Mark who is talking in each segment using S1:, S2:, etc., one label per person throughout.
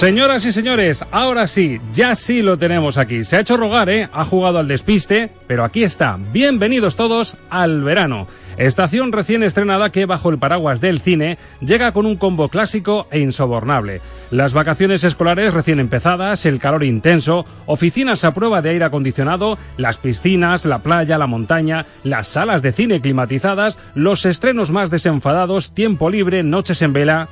S1: Señoras y señores, ahora sí, ya sí lo tenemos aquí. Se ha hecho rogar, ¿eh? Ha jugado al despiste, pero aquí está. Bienvenidos todos al verano. Estación recién estrenada que, bajo el paraguas del cine, llega con un combo clásico e insobornable. Las vacaciones escolares recién empezadas, el calor intenso, oficinas a prueba de aire acondicionado, las piscinas, la playa, la montaña, las salas de cine climatizadas, los estrenos más desenfadados, tiempo libre, noches en vela.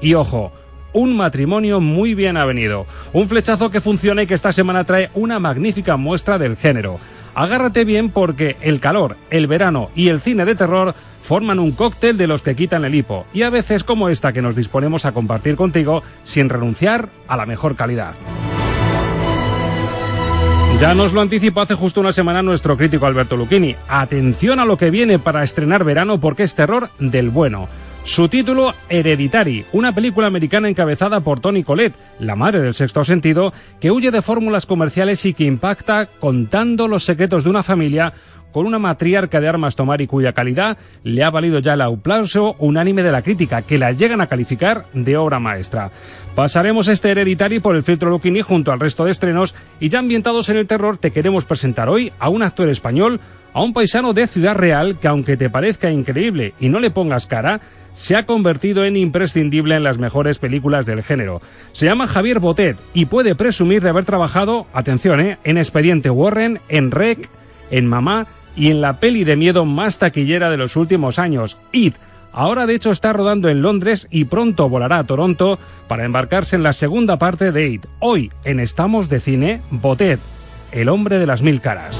S1: Y ojo, un matrimonio muy bien avenido. Un flechazo que funciona y que esta semana trae una magnífica muestra del género. Agárrate bien porque el calor, el verano y el cine de terror forman un cóctel de los que quitan el hipo y a veces como esta que nos disponemos a compartir contigo sin renunciar a la mejor calidad. Ya nos lo anticipó hace justo una semana nuestro crítico Alberto Lucchini. Atención a lo que viene para estrenar verano porque es terror del bueno. Su título, Hereditary, una película americana encabezada por Tony Collette, la madre del sexto sentido, que huye de fórmulas comerciales y que impacta contando los secretos de una familia con una matriarca de armas tomar y cuya calidad le ha valido ya el aplauso unánime de la crítica, que la llegan a calificar de obra maestra. Pasaremos este Hereditary por el filtro Lucchini junto al resto de estrenos y ya ambientados en el terror te queremos presentar hoy a un actor español a un paisano de Ciudad Real que aunque te parezca increíble y no le pongas cara, se ha convertido en imprescindible en las mejores películas del género. Se llama Javier Botet y puede presumir de haber trabajado, atención, eh, en Expediente Warren, en Rec, en Mamá y en la peli de miedo más taquillera de los últimos años, It. Ahora de hecho está rodando en Londres y pronto volará a Toronto para embarcarse en la segunda parte de It. Hoy en Estamos de Cine, Botet, el hombre de las mil caras.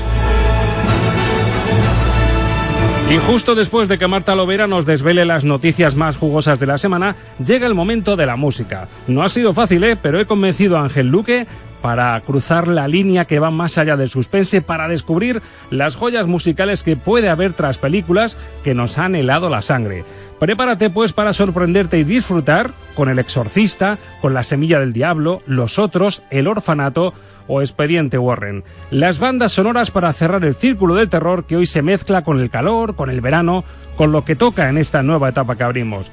S1: Y justo después de que Marta Lovera nos desvele las noticias más jugosas de la semana, llega el momento de la música. No ha sido fácil, ¿eh? pero he convencido a Ángel Luque para cruzar la línea que va más allá del suspense, para descubrir las joyas musicales que puede haber tras películas que nos han helado la sangre. Prepárate pues para sorprenderte y disfrutar con El Exorcista, con La Semilla del Diablo, Los Otros, El Orfanato o Expediente Warren. Las bandas sonoras para cerrar el círculo del terror que hoy se mezcla con el calor, con el verano, con lo que toca en esta nueva etapa que abrimos.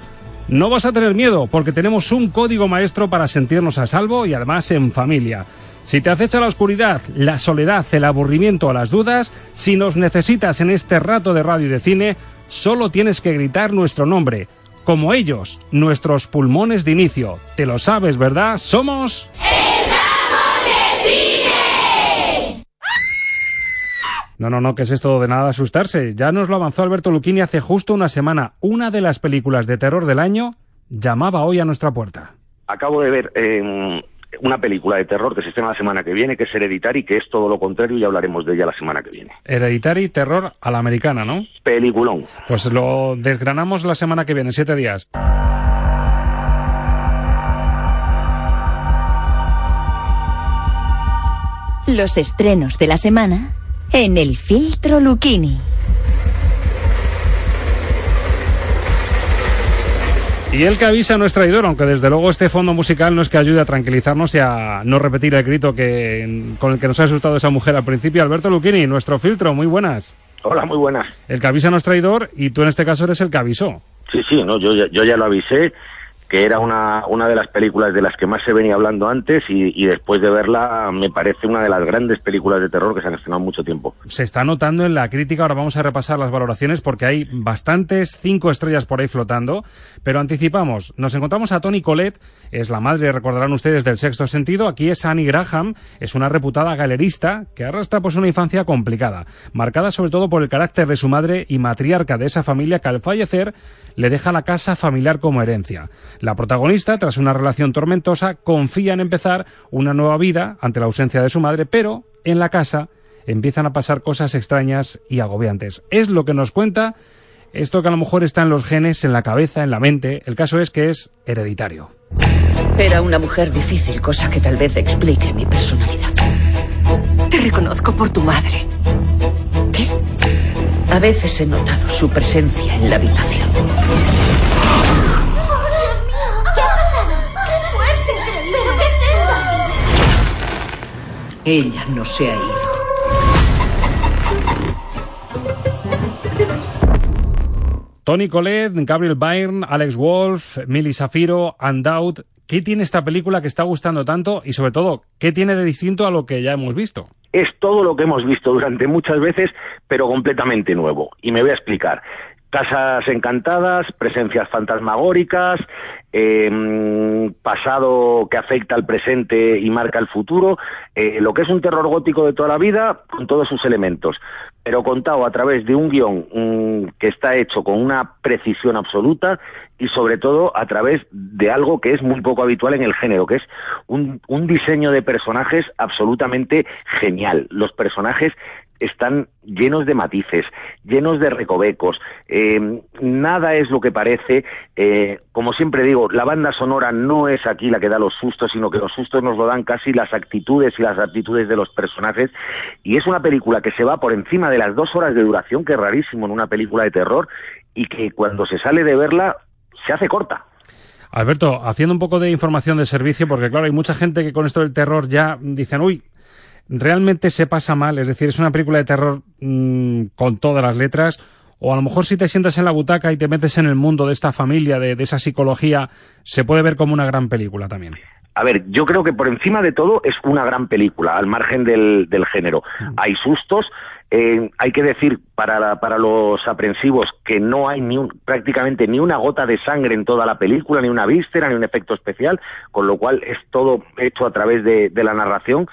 S1: No vas a tener miedo porque tenemos un código maestro para sentirnos a salvo y además en familia. Si te acecha la oscuridad, la soledad, el aburrimiento o las dudas, si nos necesitas en este rato de radio y de cine, solo tienes que gritar nuestro nombre. Como ellos, nuestros pulmones de inicio. Te lo sabes, ¿verdad? Somos... No, no, no, que es esto de nada asustarse. Ya nos lo avanzó Alberto Lucchini hace justo una semana. Una de las películas de terror del año llamaba hoy a nuestra puerta.
S2: Acabo de ver eh, una película de terror que se estrena la semana que viene, que es Hereditary, que es todo lo contrario y hablaremos de ella la semana que viene.
S1: Hereditary, terror a la americana, ¿no?
S2: Peliculón.
S1: Pues lo desgranamos la semana que viene, siete días.
S3: Los estrenos de la semana en el filtro Lucchini.
S1: Y el que avisa no es traidor, aunque desde luego este fondo musical no es que ayude a tranquilizarnos y a no repetir el grito que, con el que nos ha asustado esa mujer al principio. Alberto Lucchini, nuestro filtro, muy buenas.
S2: Hola, muy buenas.
S1: El que avisa no es traidor y tú en este caso eres el que avisó.
S2: Sí, sí, no, yo, yo ya lo avisé que era una, una de las películas de las que más se venía hablando antes y, después de verla me parece una de las grandes películas de terror que se han estrenado en mucho tiempo.
S1: Se está notando en la crítica, ahora vamos a repasar las valoraciones porque hay bastantes cinco estrellas por ahí flotando, pero anticipamos, nos encontramos a Tony Collette, es la madre, recordarán ustedes, del sexto sentido, aquí es Annie Graham, es una reputada galerista que arrastra pues una infancia complicada, marcada sobre todo por el carácter de su madre y matriarca de esa familia que al fallecer le deja la casa familiar como herencia. La protagonista, tras una relación tormentosa, confía en empezar una nueva vida ante la ausencia de su madre, pero en la casa empiezan a pasar cosas extrañas y agobiantes. Es lo que nos cuenta Esto que a lo mejor está en los genes, en la cabeza, en la mente, el caso es que es hereditario.
S4: Era una mujer difícil, cosa que tal vez explique mi personalidad.
S5: Te reconozco por tu madre.
S4: ¿Qué? A veces he notado su presencia en la habitación. Ella no se ha ido.
S1: Tony Collette, Gabriel Byrne, Alex Wolf, Millie Safiro, Undoubted. ¿Qué tiene esta película que está gustando tanto y sobre todo, qué tiene de distinto a lo que ya hemos visto?
S2: Es todo lo que hemos visto durante muchas veces, pero completamente nuevo. Y me voy a explicar. Casas encantadas, presencias fantasmagóricas, eh, pasado que afecta al presente y marca el futuro, eh, lo que es un terror gótico de toda la vida con todos sus elementos, pero contado a través de un guion que está hecho con una precisión absoluta y sobre todo a través de algo que es muy poco habitual en el género, que es un, un diseño de personajes absolutamente genial. Los personajes están llenos de matices, llenos de recovecos. Eh, nada es lo que parece. Eh, como siempre digo, la banda sonora no es aquí la que da los sustos, sino que los sustos nos lo dan casi las actitudes y las actitudes de los personajes. Y es una película que se va por encima de las dos horas de duración, que es rarísimo en una película de terror, y que cuando se sale de verla se hace corta.
S1: Alberto, haciendo un poco de información de servicio, porque claro, hay mucha gente que con esto del terror ya dicen, uy, realmente se pasa mal, es decir, es una película de terror mmm, con todas las letras, o a lo mejor si te sientas en la butaca y te metes en el mundo de esta familia, de, de esa psicología, se puede ver como una gran película también.
S2: A ver, yo creo que por encima de todo es una gran película, al margen del, del género. Hay sustos, eh, hay que decir para, la, para los aprensivos que no hay ni un, prácticamente ni una gota de sangre en toda la película, ni una víscera, ni un efecto especial, con lo cual es todo hecho a través de, de la narración.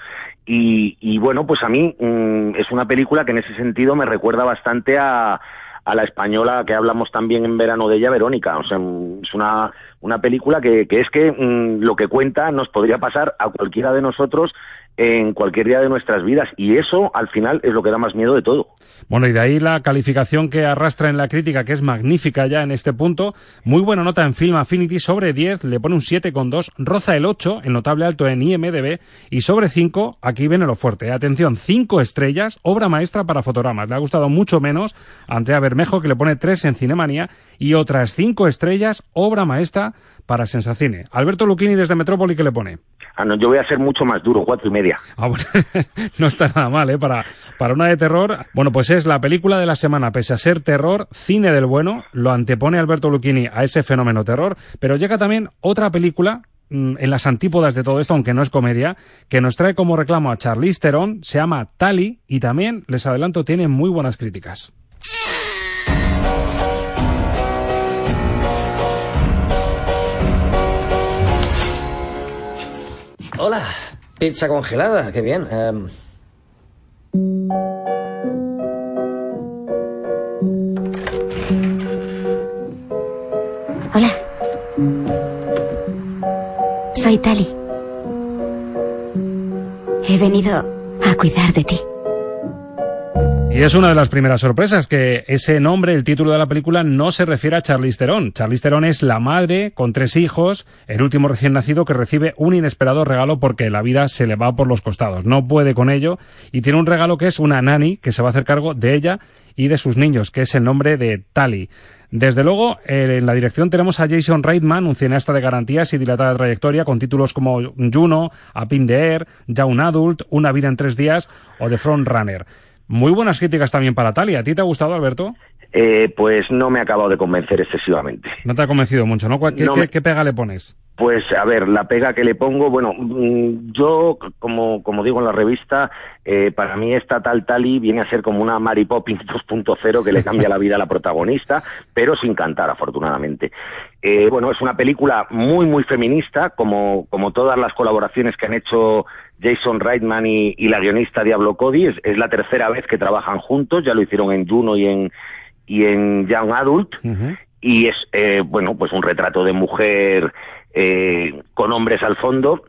S2: Y, y, bueno, pues a mí mmm, es una película que en ese sentido me recuerda bastante a, a la española que hablamos también en verano de ella, Verónica. O sea, es una, una película que, que es que mmm, lo que cuenta nos podría pasar a cualquiera de nosotros en cualquier día de nuestras vidas y eso al final es lo que da más miedo de todo.
S1: Bueno, y de ahí la calificación que arrastra en la crítica, que es magnífica ya en este punto. Muy buena nota en Film Affinity, sobre 10, le pone un 7,2, roza el 8, el notable alto en IMDB, y sobre 5, aquí viene lo fuerte. Atención, 5 estrellas, obra maestra para fotogramas. Le ha gustado mucho menos Andrea Bermejo, que le pone 3 en Cinemanía, y otras 5 estrellas, obra maestra para Sensacine. Alberto Luchini desde Metrópoli, ¿qué le pone?
S2: Ah, no, yo voy a ser mucho más duro, cuatro y media.
S1: Ah, bueno, no está nada mal, ¿eh? Para, para una de terror. Bueno, pues es la película de la semana, pese a ser terror, cine del bueno, lo antepone Alberto Lucchini a ese fenómeno terror, pero llega también otra película mmm, en las antípodas de todo esto, aunque no es comedia, que nos trae como reclamo a Charlize Theron, se llama Tali y también, les adelanto, tiene muy buenas críticas.
S6: Hola, pizza congelada, qué bien. Um...
S7: Hola. Soy Tali. He venido a cuidar de ti.
S1: Y es una de las primeras sorpresas que ese nombre, el título de la película, no se refiere a Charlize Theron. Charlize Theron es la madre con tres hijos, el último recién nacido que recibe un inesperado regalo porque la vida se le va por los costados. No puede con ello y tiene un regalo que es una nani que se va a hacer cargo de ella y de sus niños, que es el nombre de Tali. Desde luego, eh, en la dirección tenemos a Jason Reitman, un cineasta de garantías y dilatada trayectoria, con títulos como Juno, Up in the Air, Young Adult, Una vida en tres días o The Front Runner. Muy buenas críticas también para Talia. ¿A ti te ha gustado, Alberto?
S2: Eh, pues no me ha acabado de convencer excesivamente.
S1: No te ha convencido mucho, ¿no? ¿Qué,
S2: No
S1: qué-
S2: me-
S1: qué pega le pones?
S2: Pues a ver, la pega que le pongo, bueno, mm, yo, como, como digo en la revista, eh, para mí esta tal Tali viene a ser como una Mary Poppins 2.0 que le cambia la vida a la protagonista, pero sin cantar, afortunadamente. Eh, bueno, es una película muy, muy feminista, como, como todas las colaboraciones que han hecho Jason Reitman y, y la guionista Diablo Cody. Es, es la tercera vez que trabajan juntos, ya lo hicieron en Juno y en, y en Young Adult y es eh, bueno pues un retrato de mujer eh, con hombres al fondo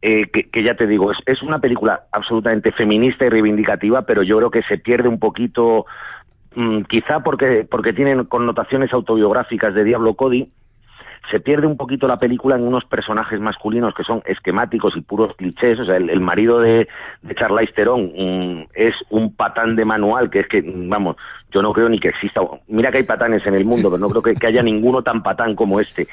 S2: eh, que, que ya te digo es, es una película absolutamente feminista y reivindicativa pero yo creo que se pierde un poquito mm, quizá porque, porque tienen connotaciones autobiográficas de Diablo Cody, se pierde un poquito la película en unos personajes masculinos que son esquemáticos y puros clichés. O sea, el, marido de, de Charlize Theron mm, es un patán de manual, que es que, vamos, yo no creo ni que exista. Mira que hay patanes en el mundo, pero no creo que, que haya ninguno tan patán como este.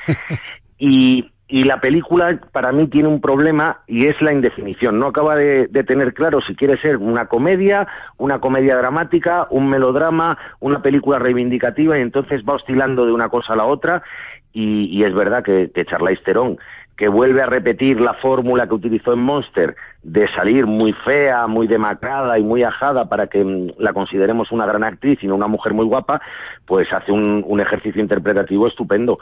S2: Y, y la película para mí tiene un problema y es la indefinición. No acaba de, tener claro si quiere ser una comedia, una comedia dramática, un melodrama, una película reivindicativa y entonces va oscilando de una cosa a la otra y, es verdad que, que Theron que vuelve a repetir la fórmula que utilizó en Monster de salir muy fea, muy demacrada y muy ajada para que mm, la consideremos una gran actriz y no una mujer muy guapa, pues hace un ejercicio interpretativo estupendo.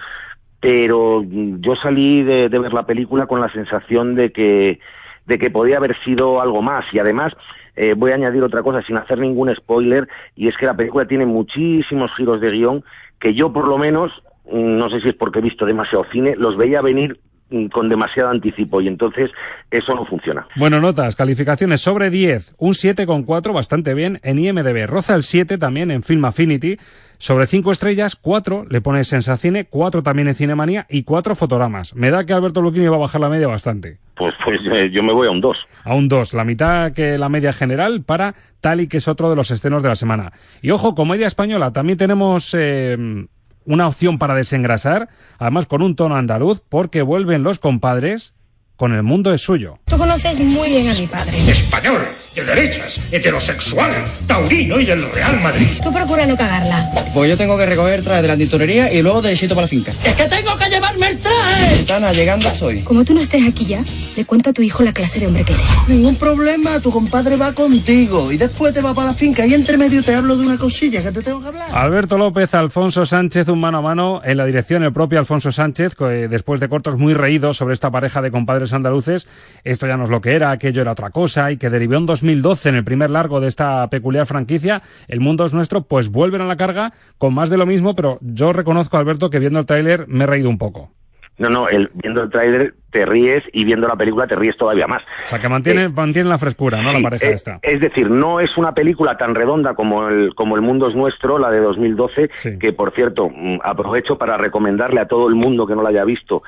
S2: Pero yo salí de, ver la película con la sensación de que, de que podía haber sido algo más. Y además eh, voy a añadir otra cosa sin hacer ningún spoiler y es que la película tiene muchísimos giros de guion que yo por lo menos mm, no sé si es porque he visto demasiado cine los veía venir mm, con demasiado anticipo y entonces eso no funciona.
S1: Bueno, notas, calificaciones sobre 10, un 7,4 bastante bien en IMDB, roza el 7 también en Film Affinity sobre cinco estrellas, cuatro le pone Sensacine, cuatro también en Cinemanía y cuatro fotogramas. Me da que Alberto Luquini va a bajar la media bastante.
S2: Pues, pues eh, yo me voy a un dos.
S1: A un dos, la mitad que la media general para Tali, que es otro de los estrenos de la semana. Y ojo, comedia española, también tenemos eh, una opción para desengrasar, además con un tono andaluz, porque vuelven los compadres con El mundo es suyo.
S8: Tú conoces muy bien a mi padre.
S9: Español, de derechas, heterosexual, taurino y del Real Madrid.
S8: Tú procura no cagarla.
S10: Pues yo tengo que recoger traje de la tintorería y luego derechito para la finca.
S11: ¡Es que tengo que llevarme el traje!
S10: Están llegando estoy.
S8: Como tú no estés aquí ya, le cuento a tu hijo la clase de hombre que eres.
S12: Ningún problema, tu compadre va contigo y después te va para la finca y entre medio te hablo de una cosilla que te tengo que hablar.
S1: Alberto López, Alfonso Sánchez, un mano a mano en la dirección, el propio Alfonso Sánchez, que después de cortos muy reídos sobre esta pareja de compadres andaluces, esto ya no es lo que era, aquello era otra cosa, y que derivó en 2012 en el primer largo de esta peculiar franquicia, El Mundo es Nuestro, pues vuelven a la carga con más de lo mismo, pero yo reconozco, Alberto, que viendo el tráiler me he reído un poco.
S2: No, no, el, viendo el tráiler te ríes y viendo la película te ríes todavía más.
S1: O sea, que mantiene, eh, mantiene la frescura, ¿no? la pareja
S2: eh,
S1: esta.
S2: Es decir, no es una película tan redonda como el, como el Mundo es Nuestro, la de 2012, que por cierto, mm, aprovecho para recomendarle a todo el mundo que no la haya visto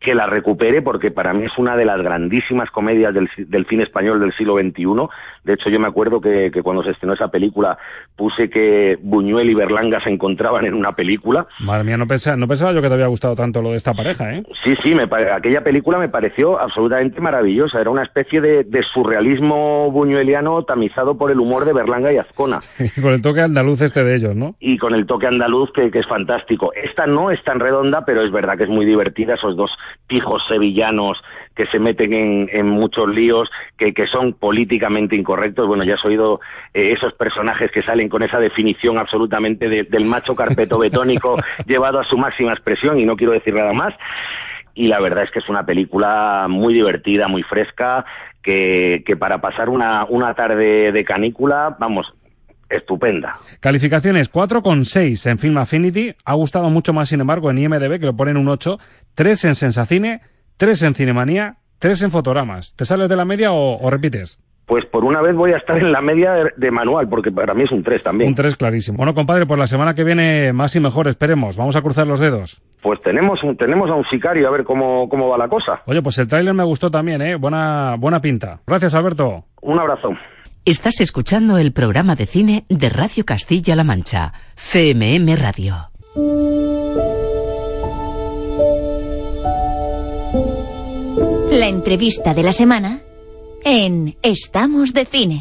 S2: que la recupere porque para mí es una de las grandísimas comedias del, del cine español del siglo XXI. De hecho, yo me acuerdo que, que, cuando se estrenó esa película puse que Buñuel y Berlanga se encontraban en una película.
S1: Madre mía, no pensaba, no pensaba yo que te había gustado tanto lo de esta pareja, ¿eh?
S2: Sí, sí, me, aquella película me pareció absolutamente maravillosa. Era una especie de, de surrealismo buñueliano tamizado por el humor de Berlanga y Azcona.
S1: y con el toque andaluz este de ellos, ¿no?
S2: Y con el toque andaluz que, que es fantástico. Esta no es tan redonda, pero es verdad que es muy divertida esos dos pijos sevillanos que se meten en, en muchos líos, que, que, son políticamente incorrectos. Bueno, ya has oído eh, esos personajes que salen con esa definición absolutamente del macho carpeto betónico llevado a su máxima expresión, y no quiero decir nada más. Y la verdad es que es una película muy divertida, muy fresca, que, que para pasar una, una tarde de canícula, vamos, estupenda.
S1: Calificaciones 4,6 en Film Affinity. Ha gustado mucho más, sin embargo, en IMDB, que lo ponen un 8. 3 en Sensacine, 3 en Cinemanía, 3 en Fotogramas. ¿Te sales de la media o, repites?
S2: Pues por una vez voy a estar en la media de, manual, porque para mí es un 3 también.
S1: Un 3 clarísimo. Bueno, compadre, pues la semana que viene más y mejor, esperemos. Vamos a cruzar los dedos.
S2: Pues tenemos, tenemos a un sicario, a ver cómo, cómo va la cosa.
S1: Oye, pues el tráiler me gustó también, ¿eh? Buena, buena pinta. Gracias, Alberto.
S2: Un abrazo.
S3: Estás escuchando el programa de cine de Radio Castilla-La Mancha, CMM Radio.
S13: La entrevista de la semana en Estamos de Cine.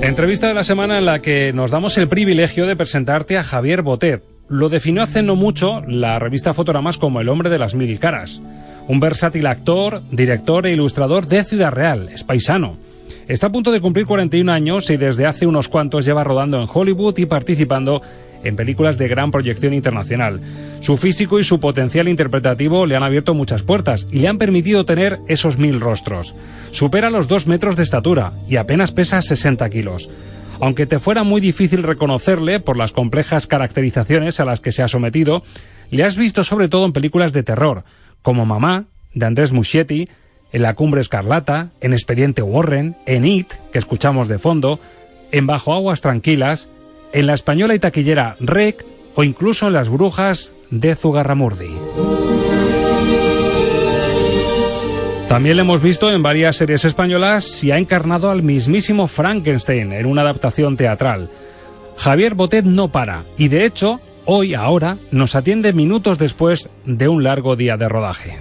S1: Entrevista de la semana en la que nos damos el privilegio de presentarte a Javier Botet. Lo definió hace no mucho la revista Fotogramas como el hombre de las mil caras un versátil actor, director e ilustrador de Ciudad Real, es paisano. Está a punto de cumplir 41 años y desde hace unos cuantos lleva rodando en Hollywood y participando en películas de gran proyección internacional. Su físico y su potencial interpretativo le han abierto muchas puertas y le han permitido tener esos mil rostros. Supera los dos metros de estatura y apenas pesa 60 kilos. Aunque te fuera muy difícil reconocerle por las complejas caracterizaciones a las que se ha sometido, le has visto sobre todo en películas de terror, como Mamá, de Andrés Muschietti, en La Cumbre Escarlata, en Expediente Warren, en It, que escuchamos de fondo, en Bajo Aguas Tranquilas, en la española y taquillera Rec o incluso en Las Brujas de Zugarramurdi. También lo hemos visto en varias series españolas y ha encarnado al mismísimo Frankenstein en una adaptación teatral. Javier Botet no para y de hecho, hoy, ahora, nos atiende minutos después de un largo día de rodaje.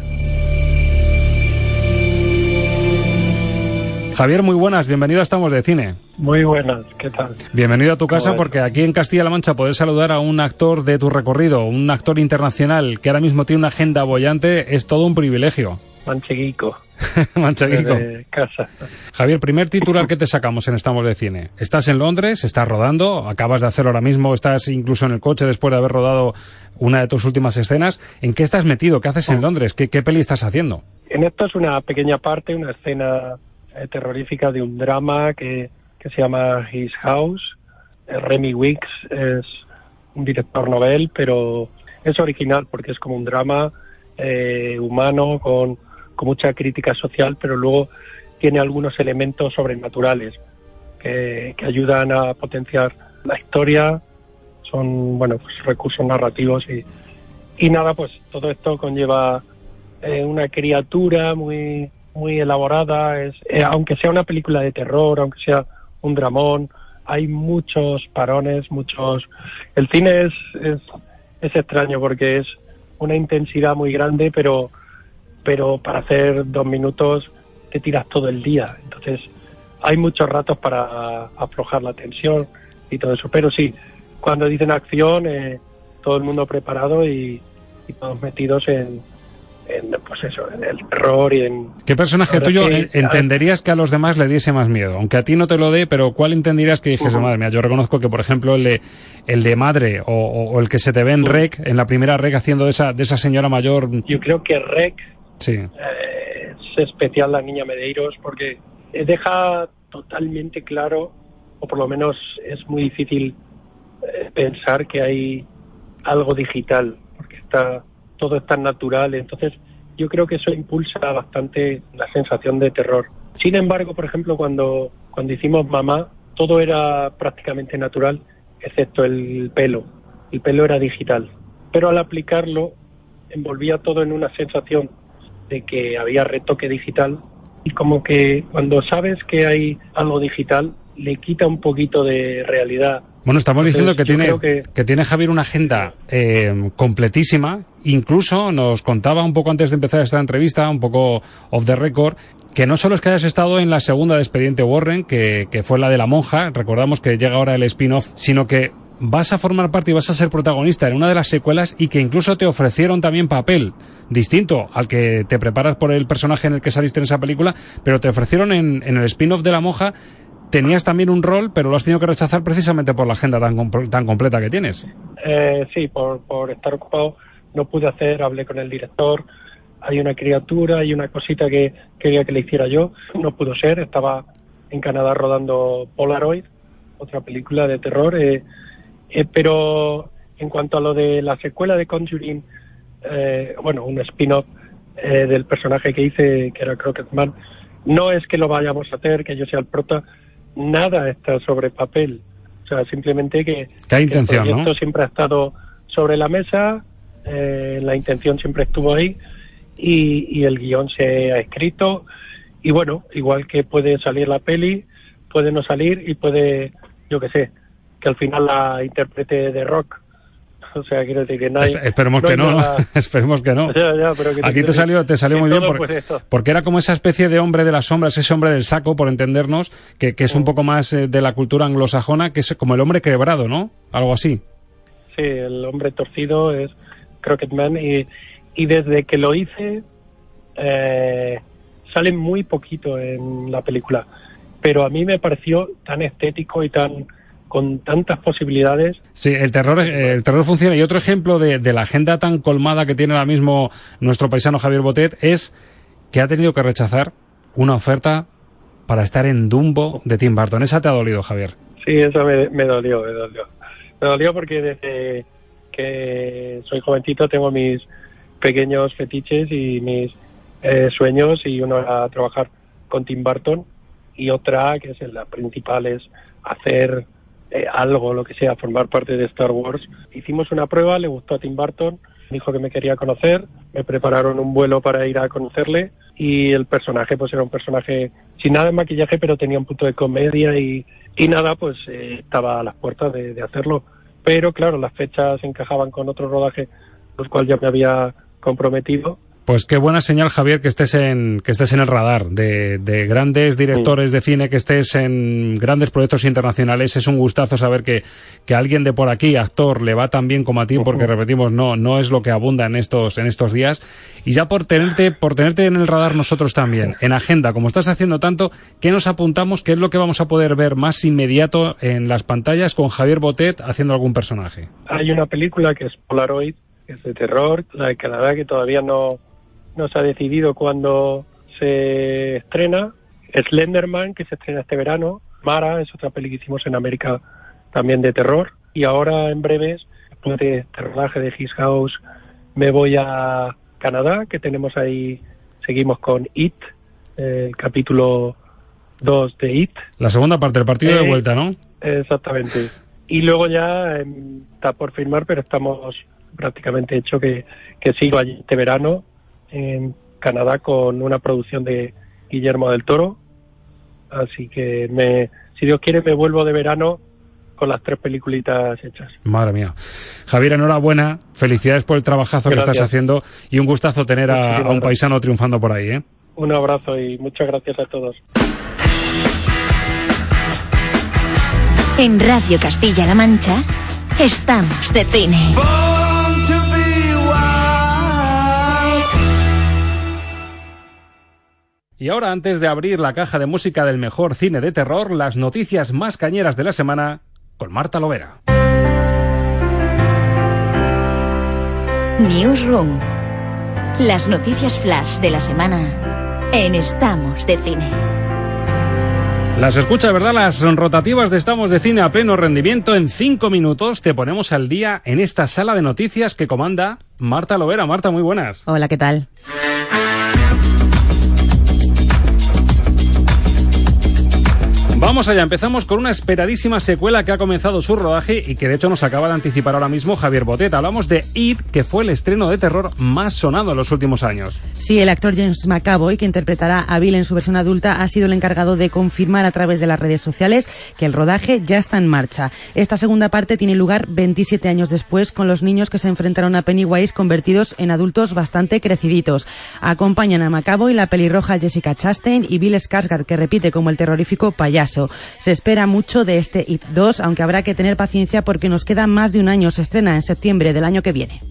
S1: Javier, muy buenas, bienvenido a Estamos de Cine.
S14: Muy buenas, ¿qué tal?
S1: Bienvenido a tu casa porque aquí en Castilla-La Mancha puedes saludar a un actor de tu recorrido, un actor internacional que ahora mismo tiene una agenda bollante, es todo un privilegio.
S14: Mancheguico.
S1: Mancheguico.
S14: casa.
S1: Javier, primer titular que te sacamos en Estamos de Cine. Estás en Londres, estás rodando, acabas de hacerlo ahora mismo, estás incluso en el coche después de haber rodado una de tus últimas escenas. ¿En qué estás metido? ¿Qué haces en oh. Londres? ¿Qué, qué peli estás haciendo?
S14: En esto es una pequeña parte, una escena eh, terrorífica de un drama que, que se llama His House. Eh, Remy Wicks es un director novel, pero es original porque es como un drama eh, humano con, con, mucha crítica social, pero luego tiene algunos elementos sobrenaturales que, que ayudan a potenciar la historia. Son, bueno, pues recursos narrativos y, y nada, pues todo esto conlleva una criatura muy muy elaborada, es, eh, aunque sea una película de terror, aunque sea un dramón, hay muchos parones, muchos... El cine es, es, es extraño porque es una intensidad muy grande, pero, pero para hacer dos minutos te tiras todo el día. Entonces hay muchos ratos para aflojar la tensión y todo eso. Pero sí, cuando dicen acción, eh, todo el mundo preparado y todos metidos en, en, pues eso, en el terror y en...
S1: ¿Qué personaje tuyo entenderías que a los demás le diese más miedo? Aunque a ti no te lo dé, pero ¿cuál entenderías que dijese, madre mía, yo reconozco que, por ejemplo, el de, el de madre o, el que se te ve en Rec, en la primera Rec haciendo de esa, de esa señora mayor...
S14: Yo creo que Rec
S1: sí.
S14: Eh, es especial la niña Medeiros porque deja totalmente claro, o por lo menos es muy difícil eh, pensar que hay algo digital, porque está todo es tan natural, entonces yo creo que eso impulsa bastante la sensación de terror. Sin embargo, por ejemplo, cuando, cuando hicimos Mamá, todo era prácticamente natural, excepto el pelo. El pelo era digital. Pero al aplicarlo, envolvía todo en una sensación de que había retoque digital y como que cuando sabes que hay algo digital, le quita un poquito de realidad
S1: bueno, estamos diciendo que tiene, que... tiene Javier una agenda eh, completísima. Incluso nos contaba un poco antes de empezar esta entrevista, un poco off the record, que no solo es que hayas estado en la segunda de Expediente Warren, que, que fue la de la monja, recordamos que llega ahora el spin-off, sino que vas a formar parte y vas a ser protagonista en una de las secuelas y que incluso te ofrecieron también papel distinto al que te preparas por el personaje en el que saliste en esa película, pero te ofrecieron en, en el spin-off de la monja tenías también un rol, pero lo has tenido que rechazar precisamente por la agenda tan, tan completa que tienes.
S14: Eh, sí, por, por estar ocupado. No pude hacer, hablé con el director, hay una criatura, hay una cosita que quería que le hiciera yo, no pudo ser, estaba en Canadá rodando Polaroid, otra película de terror, eh, eh, pero en cuanto a lo de la secuela de Conjuring, bueno, un spin-off del personaje que hice, que era Crockett-Man, no es que lo vayamos a hacer, que yo sea el prota, nada está sobre papel. O sea, simplemente que,
S1: ¿Qué intención,
S14: el proyecto siempre ha estado sobre la mesa, eh, la intención siempre estuvo ahí y, el guion se ha escrito. Y bueno, igual que puede salir la peli, puede no salir y puede, yo qué sé, que al final la interprete de rock O sea, quiero decir que no hay,
S1: Esperemos que no, esperemos que no. Aquí te, salió, te salió muy bien porque, porque, era como esa especie de hombre de las sombras, ese hombre del saco, por entendernos, que, que es un mm. poco más eh, de la cultura anglosajona, que es como el hombre quebrado, ¿no? Algo así.
S14: Sí, el hombre torcido es Crockett y, y desde que lo hice eh, sale muy poquito en la película, pero a mí me pareció tan estético y tan con tantas posibilidades.
S1: Sí, el terror, el terror funciona. Y otro ejemplo de, la agenda tan colmada que tiene ahora mismo nuestro paisano Javier Botet es que ha tenido que rechazar una oferta para estar en Dumbo de Tim Burton. ¿Esa te ha dolido, Javier?
S14: Sí, eso me, me dolió, me dolió. Me dolió porque desde que soy jovencito tengo mis pequeños fetiches y mis eh, sueños y uno era trabajar con Tim Burton y otra, que es la principal, es hacer eh, algo, lo que sea, formar parte de Star Wars. Hicimos una prueba, le gustó a Tim Burton, dijo que me quería conocer, me prepararon un vuelo para ir a conocerle y el personaje pues era un personaje sin nada de maquillaje pero tenía un punto de comedia y, y nada pues eh, estaba a las puertas de, hacerlo pero claro las fechas encajaban con otro rodaje los cuales ya me había comprometido
S1: pues qué buena señal, Javier, que estés en, que estés en el radar de, de grandes directores de cine, que estés en grandes proyectos internacionales. Es un gustazo saber que, que alguien de por aquí, actor, le va tan bien como a ti, porque repetimos, no, no es lo que abunda en estos, en estos días. Y ya por tenerte, por tenerte en el radar nosotros también, en agenda, como estás haciendo tanto, ¿qué nos apuntamos? ¿Qué es lo que vamos a poder ver más inmediato en las pantallas con Javier Botet haciendo algún personaje?
S14: Hay una película que es Polaroid, que es de terror, la de Canadá, que todavía no, no se ha decidido cuándo se estrena. Slenderman, que se estrena este verano. Mara, es otra peli que hicimos en América también de terror. Y ahora, en breves, después de este rodaje de His House, me voy a Canadá, que tenemos ahí, seguimos con It, el capítulo 2 de It.
S1: La segunda parte del partido de
S14: Eh,
S1: vuelta, ¿no?
S14: Exactamente. Y luego ya eh, está por firmar, pero estamos prácticamente hecho que, que sigo allí este verano en Canadá con una producción de Guillermo del Toro. Así que me, si Dios quiere me vuelvo de verano con las tres peliculitas hechas.
S1: Madre mía. Javier, enhorabuena. Felicidades por el trabajazo que estás haciendo y un gustazo tener a, un paisano triunfando por ahí, ¿eh?
S14: Un abrazo y muchas gracias a todos.
S13: En Radio Castilla-La Mancha, estamos de cine.
S1: Y ahora, antes de abrir la caja de música del mejor cine de terror, las noticias más cañeras de la semana con Marta Lovera.
S13: Newsroom. Las noticias flash de la semana en Estamos de Cine.
S1: Las escucha, ¿verdad? Las rotativas de Estamos de Cine a pleno rendimiento. En cinco minutos te ponemos al día en esta sala de noticias que comanda Marta Lovera. Marta, muy buenas.
S15: Hola, ¿qué tal?
S1: Vamos allá, empezamos con una esperadísima secuela que ha comenzado su rodaje y que de hecho nos acaba de anticipar ahora mismo Javier Botet. Hablamos de It, que fue el estreno de terror más sonado en los últimos años.
S15: Sí, el actor James McAvoy, que interpretará a Bill en su versión adulta, ha sido el encargado de confirmar a través de las redes sociales que el rodaje ya está en marcha. Esta segunda parte tiene lugar 27 años después, con los niños que se enfrentaron a Pennywise convertidos en adultos bastante creciditos. Acompañan a McAvoy la pelirroja Jessica Chastain y Bill Skarsgård, que repite como el terrorífico payaso. Se espera mucho de este It 2, aunque habrá que tener paciencia porque nos queda más de un año. Se estrena en septiembre del año que viene.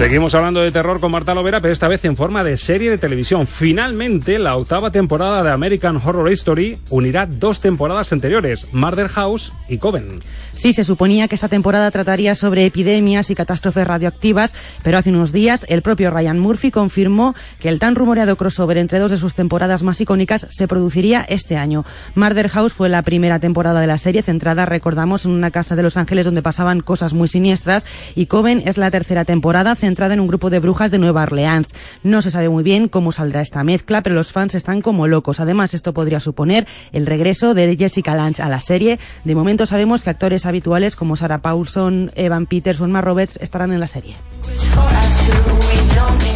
S1: Seguimos hablando de terror con Marta Lovera, pero esta vez en forma de serie de televisión. Finalmente, la octava temporada de American Horror Story unirá dos temporadas anteriores, Murder House y Coven.
S15: Sí, se suponía que esta temporada trataría sobre epidemias y catástrofes radioactivas, pero hace unos días el propio Ryan Murphy confirmó que el tan rumoreado crossover entre dos de sus temporadas más icónicas se produciría este año. Murder House fue la primera temporada de la serie, centrada, recordamos, en una casa de Los Ángeles donde pasaban cosas muy siniestras, y Coven es la tercera temporada, centrada en un grupo de brujas de Nueva Orleans. No se sabe muy bien cómo saldrá esta mezcla, pero los fans están como locos. Además, esto podría suponer el regreso de Jessica Lange a la serie. De momento sabemos que actores habituales como Sarah Paulson, Evan Peters o Emma Roberts estarán en la serie.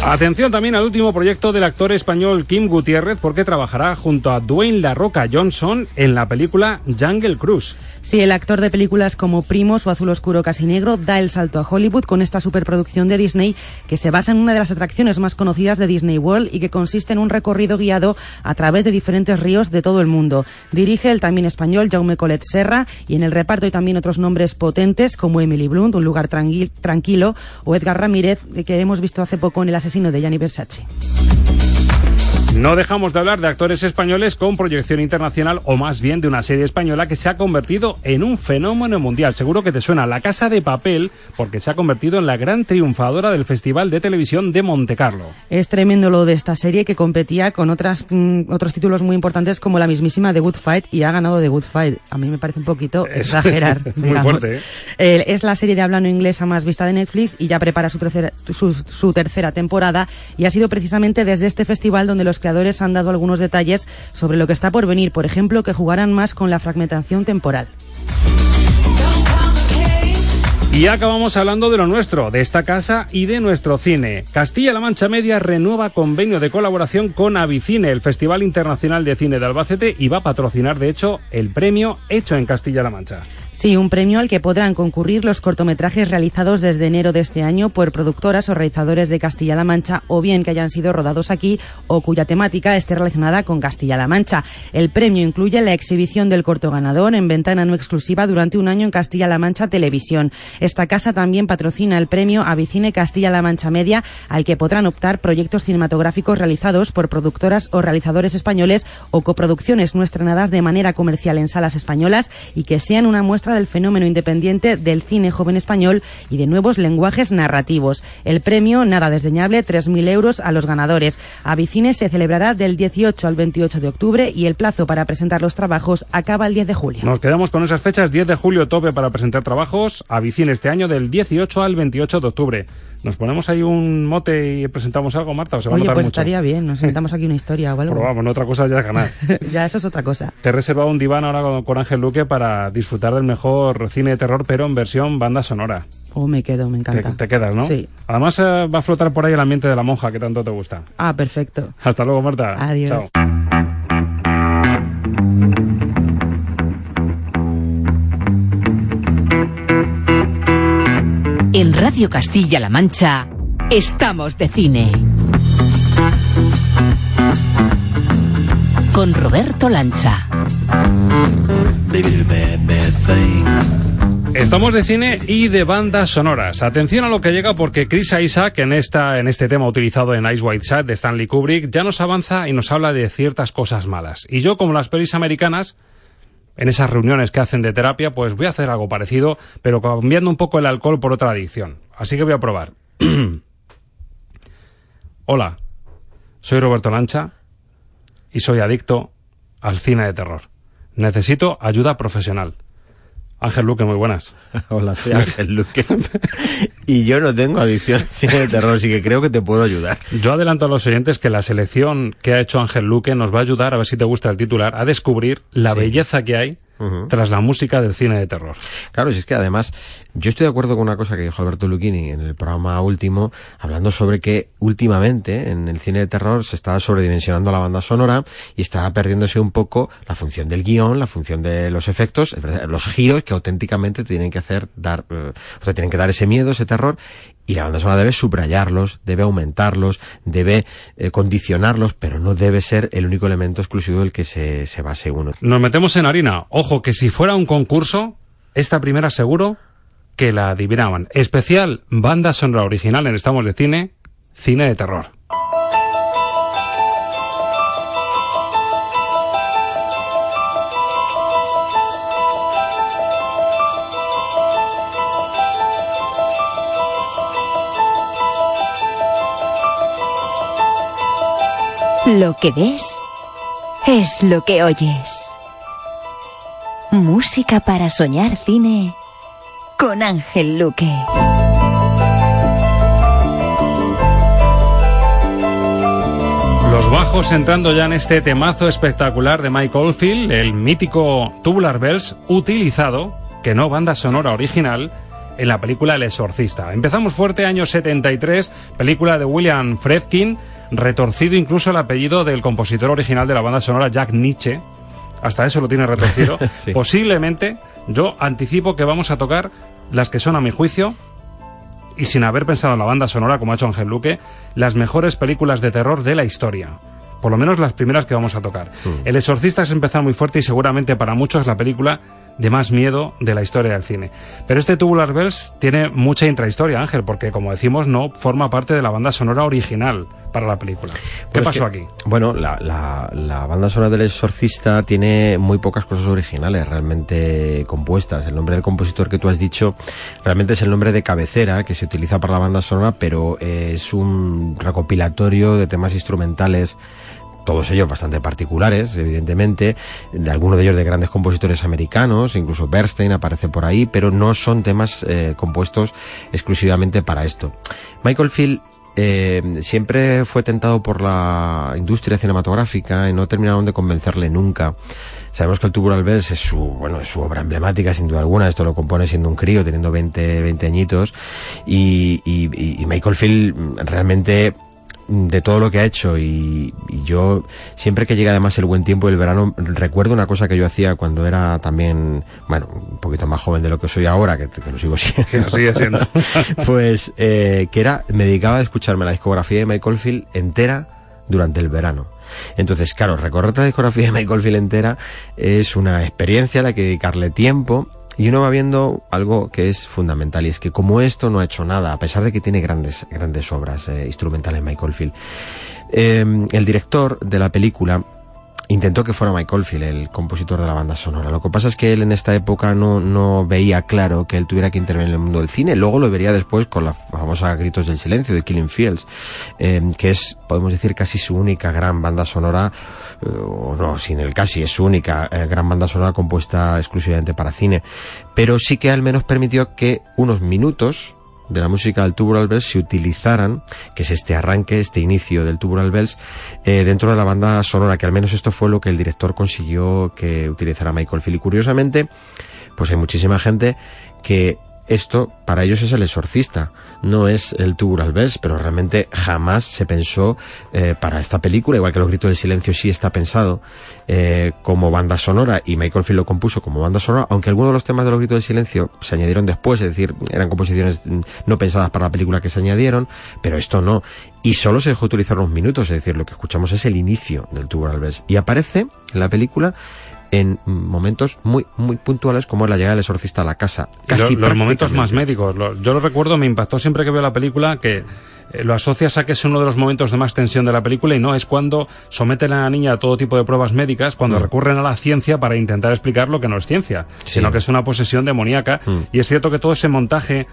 S1: Atención también al último proyecto del actor español Kim Gutiérrez porque trabajará junto a Dwayne La Roca Johnson en la película Jungle Cruise.
S15: Sí, el actor de películas como Primos o Azul Oscuro Casi Negro da el salto a Hollywood con esta superproducción de Disney que se basa en una de las atracciones más conocidas de Disney World y que consiste en un recorrido guiado a través de diferentes ríos de todo el mundo. Dirige el también español Jaume Colet Serra y en el reparto hay también otros nombres potentes como Emily Blunt, Un lugar tranqui- tranquilo, o Edgar Ramírez, que hemos visto hace poco en El asesino de Gianni Versace.
S1: No dejamos de hablar de actores españoles con proyección internacional o más bien de una serie española que se ha convertido en un fenómeno mundial. Seguro que te suena La Casa de Papel porque se ha convertido en la gran triunfadora del Festival de Televisión de Montecarlo.
S15: Es tremendo lo de esta serie que competía con otras, mm, otros títulos muy importantes como la mismísima The Good Fight y ha ganado The Good Fight. A mí me parece un poquito exagerar.
S1: muy
S15: digamos.
S1: fuerte, ¿eh?
S15: Eh, es la serie de habla no inglesa más vista de Netflix y ya prepara su tercera, su, su tercera temporada y ha sido precisamente desde este festival donde los han dado algunos detalles sobre lo que está por venir, por ejemplo, que jugarán más con la fragmentación temporal.
S1: Y acabamos hablando de lo nuestro, de esta casa y de nuestro cine. Castilla-La Mancha Media renueva convenio de colaboración con Avicine, el Festival Internacional de Cine de Albacete, y va a patrocinar, de hecho, el premio hecho en Castilla-La Mancha.
S15: Sí, un premio al que podrán concurrir los cortometrajes realizados desde enero de este año por productoras o realizadores de Castilla-La Mancha o bien que hayan sido rodados aquí o cuya temática esté relacionada con Castilla-La Mancha. El premio incluye la exhibición del corto ganador en ventana no exclusiva durante un año en Castilla-La Mancha Televisión. Esta casa también patrocina el premio Avicine Castilla-La Mancha Media al que podrán optar proyectos cinematográficos realizados por productoras o realizadores españoles o coproducciones no estrenadas de manera comercial en salas españolas y que sean una muestra del fenómeno independiente del cine joven español y de nuevos lenguajes narrativos. El premio, nada desdeñable, 3.000 euros a los ganadores. Avicine se celebrará del 18 al 28 de octubre y el plazo para presentar los trabajos acaba el 10 de julio.
S1: Nos quedamos con esas fechas, 10 de julio tope para presentar trabajos, Avicine este año del 18 al 28 de octubre. ¿Nos ponemos ahí un mote y presentamos algo, Marta? ¿O se va
S15: Oye,
S1: a notar
S15: pues
S1: mucho?
S15: estaría bien, nos inventamos aquí una historia o algo.
S1: Pero vamos, no, otra cosa ya es ganar.
S15: ya, eso es otra cosa.
S1: Te he reservado un diván ahora con, con Ángel Luque para disfrutar del mejor cine de terror, pero en versión banda sonora.
S15: Oh, me quedo, me
S1: Te,
S15: encanta.
S1: te quedas, ¿no?
S15: Sí.
S1: Además eh, va a flotar por ahí el ambiente de la monja que tanto te gusta.
S15: Ah, perfecto.
S1: Hasta luego, Marta.
S15: Adiós.
S1: Chao.
S3: En Radio Castilla-La Mancha estamos de cine. Con Roberto Lancha.
S1: Estamos de cine y de bandas sonoras. Atención a lo que llega porque Chris Isaac en esta en este tema utilizado en Ice White Shot de Stanley Kubrick ya nos avanza y nos habla de ciertas cosas malas. Y yo como las pelis americanas en esas reuniones que hacen de terapia, pues voy a hacer algo parecido, pero cambiando un poco el alcohol por otra adicción. Así que voy a probar. Hola, soy Roberto Lancha y soy adicto al cine de terror. Necesito ayuda profesional. Ángel Luque, muy buenas.
S16: Hola, soy Ángel Luque. y yo no tengo adicción al cine de terror, así que creo que te puedo ayudar.
S1: Yo adelanto a los oyentes que la selección que ha hecho Ángel Luque nos va a ayudar, a ver si te gusta el titular, a descubrir la
S16: Sí.
S1: belleza que hay Tras la música del cine de terror.
S16: Claro, si es que además, yo estoy de acuerdo con una cosa que dijo Alberto Lucchini en el programa último, hablando sobre que últimamente en el cine de terror se está sobredimensionando la banda sonora y está perdiéndose un poco la función del guion, la función de los efectos, los giros que auténticamente tienen que hacer, dar, eh, o sea, tienen que dar ese miedo, ese terror, y la banda sonora debe subrayarlos, debe aumentarlos, debe eh, condicionarlos, pero no debe ser el único elemento exclusivo del que se, se base uno.
S1: Nos metemos en harina. Ojo, que si fuera un concurso, esta primera seguro que la adivinaban. Especial banda sonora original en Estamos de Cine, cine de terror.
S13: Lo que ves es lo que oyes. Música para soñar cine con Ángel Luque.
S1: Los bajos entrando ya en este temazo espectacular de Mike Oldfield, el mítico Tubular Bells, utilizado, que no banda sonora original, en la película El Exorcista. Empezamos fuerte, año 73, película de William Friedkin, retorcido incluso el apellido del compositor original de la banda sonora, Jack Nietzsche. Hasta eso lo tiene retorcido.
S16: Sí.
S1: Posiblemente, yo anticipo que vamos a tocar las que son, a mi juicio, y sin haber pensado en la banda sonora, como ha hecho Ángel Luque, las mejores películas de terror de la historia. Por lo menos las primeras que vamos a tocar. El Exorcista es empezar muy fuerte y seguramente para muchos la película de más miedo de la historia del cine. Pero este Tubular Bells tiene mucha intrahistoria, Ángel, porque como decimos no forma parte de la banda sonora original. Para la película. ¿Qué
S16: Pues
S1: pasó
S16: que-
S1: aquí?
S16: Bueno, la, la- la banda sonora del Exorcista tiene muy pocas cosas originales realmente compuestas. El nombre del compositor que tú has dicho realmente es el nombre de cabecera que se utiliza para la banda sonora, pero es un recopilatorio de temas instrumentales todos ellos bastante particulares, evidentemente, de algunos de ellos de grandes compositores americanos, incluso Bernstein aparece por ahí, pero no son temas eh, compuestos exclusivamente para esto. Michael Field eh, siempre fue tentado por la industria cinematográfica y no terminaron de convencerle nunca. Sabemos que el Tubular Bells es su, bueno, es su obra emblemática sin duda alguna. Esto lo compone siendo un crío, teniendo 20, 20 añitos. Y, y, y Michael Field mm, realmente de todo lo que ha hecho y, y yo siempre que llega además el buen tiempo y el verano recuerdo una cosa que yo hacía cuando era también bueno un poquito más joven de lo que soy ahora que, que lo sigo siendo
S1: Que lo sigue siendo.
S16: pues eh, que era me dedicaba a escucharme la discografía de Michael Field entera durante el verano entonces claro recorrer la discografía de Michael Field entera es una experiencia a la que dedicarle tiempo y uno va viendo algo que es fundamental y es que como esto no ha hecho nada a pesar de que tiene grandes grandes obras eh, instrumentales Michael Field eh, el director de la película intentó que fuera Michael Field el compositor de la banda sonora. Lo que pasa es que él en esta época no, no veía claro que él tuviera que intervenir en el mundo del cine. Luego lo vería después con la famosa Gritos del Silencio de Killing Fields, eh, que es, podemos decir, casi su única gran banda sonora, eh, o no, sin el casi, es su única eh, gran banda sonora compuesta exclusivamente para cine. Pero sí que al menos permitió que unos minutos de la música del Tubular Bells se utilizaran, que es este arranque, este inicio del Tubular Bells, eh, dentro de la banda sonora, que al menos esto fue lo que el director consiguió que utilizara Michael Field. Y curiosamente, pues hay muchísima gente que esto para ellos es el exorcista, no es el Tubular Bells, pero realmente jamás se pensó eh, para esta película, igual que Los Gritos del Silencio sí está pensado eh, como banda sonora y Michael Field lo compuso como banda sonora, aunque algunos de los temas de Los Gritos del Silencio se añadieron después, es decir, eran composiciones no pensadas para la película que se añadieron, pero esto no. Y solo se dejó utilizar unos minutos, es decir, lo que escuchamos es el inicio del Tubular Bells. Y aparece en la película en momentos muy muy puntuales como es la llegada del exorcista a la casa. Casi
S1: los momentos más médicos. Yo lo recuerdo, me impactó siempre que veo la película que eh, lo asocias a que es uno de los momentos de más tensión de la película y no es cuando someten a la niña a todo tipo de pruebas médicas, cuando
S16: Mm.
S1: recurren a la ciencia para intentar explicar lo que no es ciencia,
S16: Sí.
S1: sino que es una posesión demoníaca.
S16: Mm.
S1: Y es cierto que todo ese montaje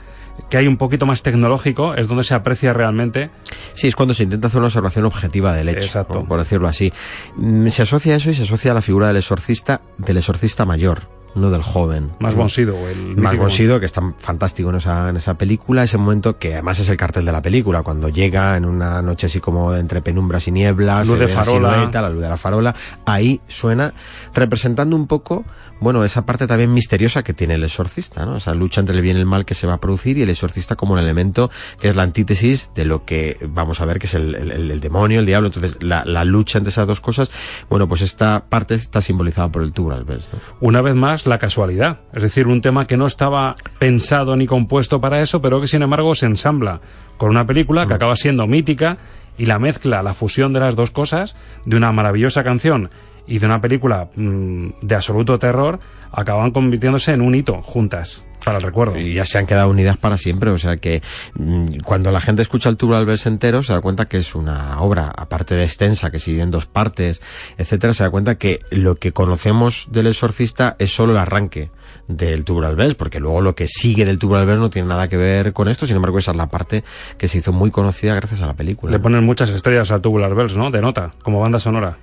S1: que hay un poquito más tecnológico es donde se aprecia realmente.
S16: Sí, es cuando se intenta hacer una observación objetiva del hecho,
S1: Exacto.
S16: por, por decirlo así. Mm, Se asocia a eso y se asocia a la figura del exorcista, del exorcista mayor, no del joven.
S1: Más. Bonsido, el
S16: Más Bonsido, que está fantástico en esa, en esa película, ese momento que además es el cartel de la película, cuando llega en una noche así como de entre penumbras y nieblas,
S1: Luz de
S16: la
S1: farola.
S16: silueta, la luz de la farola, ahí suena representando un poco, bueno, esa parte también misteriosa que tiene el exorcista, ¿no? Esa lucha entre el bien y el mal que se va a producir y el exorcista como un elemento que es la antítesis de lo que vamos a ver que es el, el- el- el demonio, el diablo. Entonces, la, la lucha entre esas dos cosas, bueno, pues esta parte está simbolizada por el Bells, ¿no?
S1: Una vez más, la casualidad. Es decir, un tema que no estaba pensado ni compuesto para eso, pero que sin embargo se ensambla con una película que acaba siendo mítica y la mezcla, la fusión de las dos cosas, de una maravillosa canción y de una película mm, de absoluto terror, acaban convirtiéndose en un hito juntas para el recuerdo.
S16: y ya se han quedado unidas para siempre. O sea que mm, cuando la gente escucha el Tubular Bells entero se da cuenta que es una obra, aparte de extensa, que sigue en dos partes, etcétera, se da cuenta que lo que conocemos del exorcista es solo el arranque del Tubular Bells, porque luego lo que sigue del Tubular Bells no tiene nada que ver con esto, sin embargo esa es la parte que se hizo muy conocida gracias a la película.
S1: Le ponen muchas estrellas al Tubular Bells, ¿no? De nota, como banda sonora.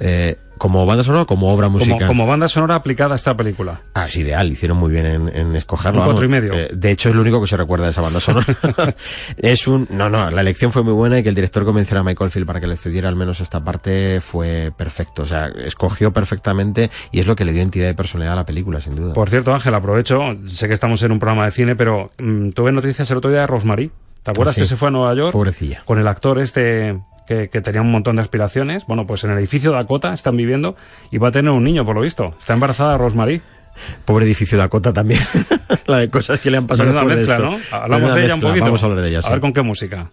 S16: Eh, como banda sonora o como obra musical.
S1: como banda sonora aplicada a esta película.
S16: Ah, es ideal, hicieron muy bien en, en escogerlo.
S1: Un cuatro y medio.
S16: Eh, de hecho, es lo único que se recuerda de esa banda sonora. es un. No, no, la elección fue muy buena y que el director convenciera a Michael Field para que le cediera al menos esta parte fue perfecto. O sea, escogió perfectamente y es lo que le dio entidad y personalidad a la película, sin duda.
S1: Por cierto, Ángel, aprovecho, sé que estamos en un programa de cine, pero mm, tuve noticias el otro día de Rosemary. ¿Te acuerdas
S16: Ah, sí.
S1: que se fue a Nueva York?
S16: Pobrecilla.
S1: Con el actor este que, que tenía un montón de aspiraciones. Bueno, pues en el edificio Dakota están viviendo y va a tener un niño, por lo visto. Está embarazada Rosemary.
S16: Pobre edificio Dakota también. la de cosas que le han pasado después de
S1: mezcla,
S16: esto.
S1: ¿no? Hablamos
S16: Menuda
S1: de ella un
S16: mezcla.
S1: poquito.
S16: Vamos a hablar de ella,
S1: A
S16: sí.
S1: ver con qué música.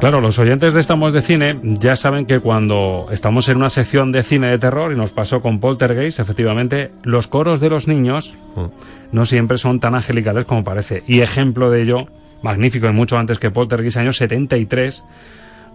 S1: Claro, los oyentes de Estamos de Cine ya saben que cuando estamos en una sección de cine de terror, y nos pasó con Poltergeist, efectivamente, los coros de los niños mm. no siempre son tan angelicales como parece. Y ejemplo de ello, magnífico y mucho antes que Poltergeist, año 73,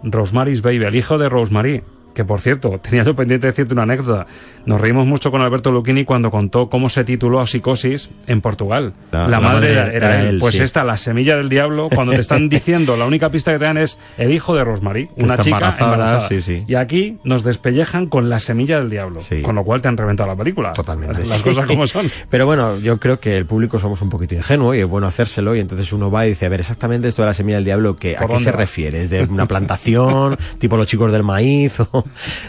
S1: Rosemary's Baby, el hijo de Rosemary, que por cierto, tenía yo pendiente de decirte una anécdota. Nos reímos mucho con Alberto Lucchini cuando contó cómo se tituló a Psicosis en Portugal. La, madre, era, él. Pues esta, la semilla del diablo, cuando te están diciendo, la única pista que te dan es el hijo de Rosemary, una chica embarazada. Y aquí nos despellejan con la semilla del diablo, con lo cual te han reventado la película.
S16: Totalmente.
S1: Las cosas como son.
S16: Pero bueno, yo creo que el público somos un poquito ingenuo y es bueno hacérselo y entonces uno va y dice, a ver, exactamente esto de la semilla del diablo, que, ¿a qué se refiere? ¿Es de una plantación, tipo los chicos del maíz? O...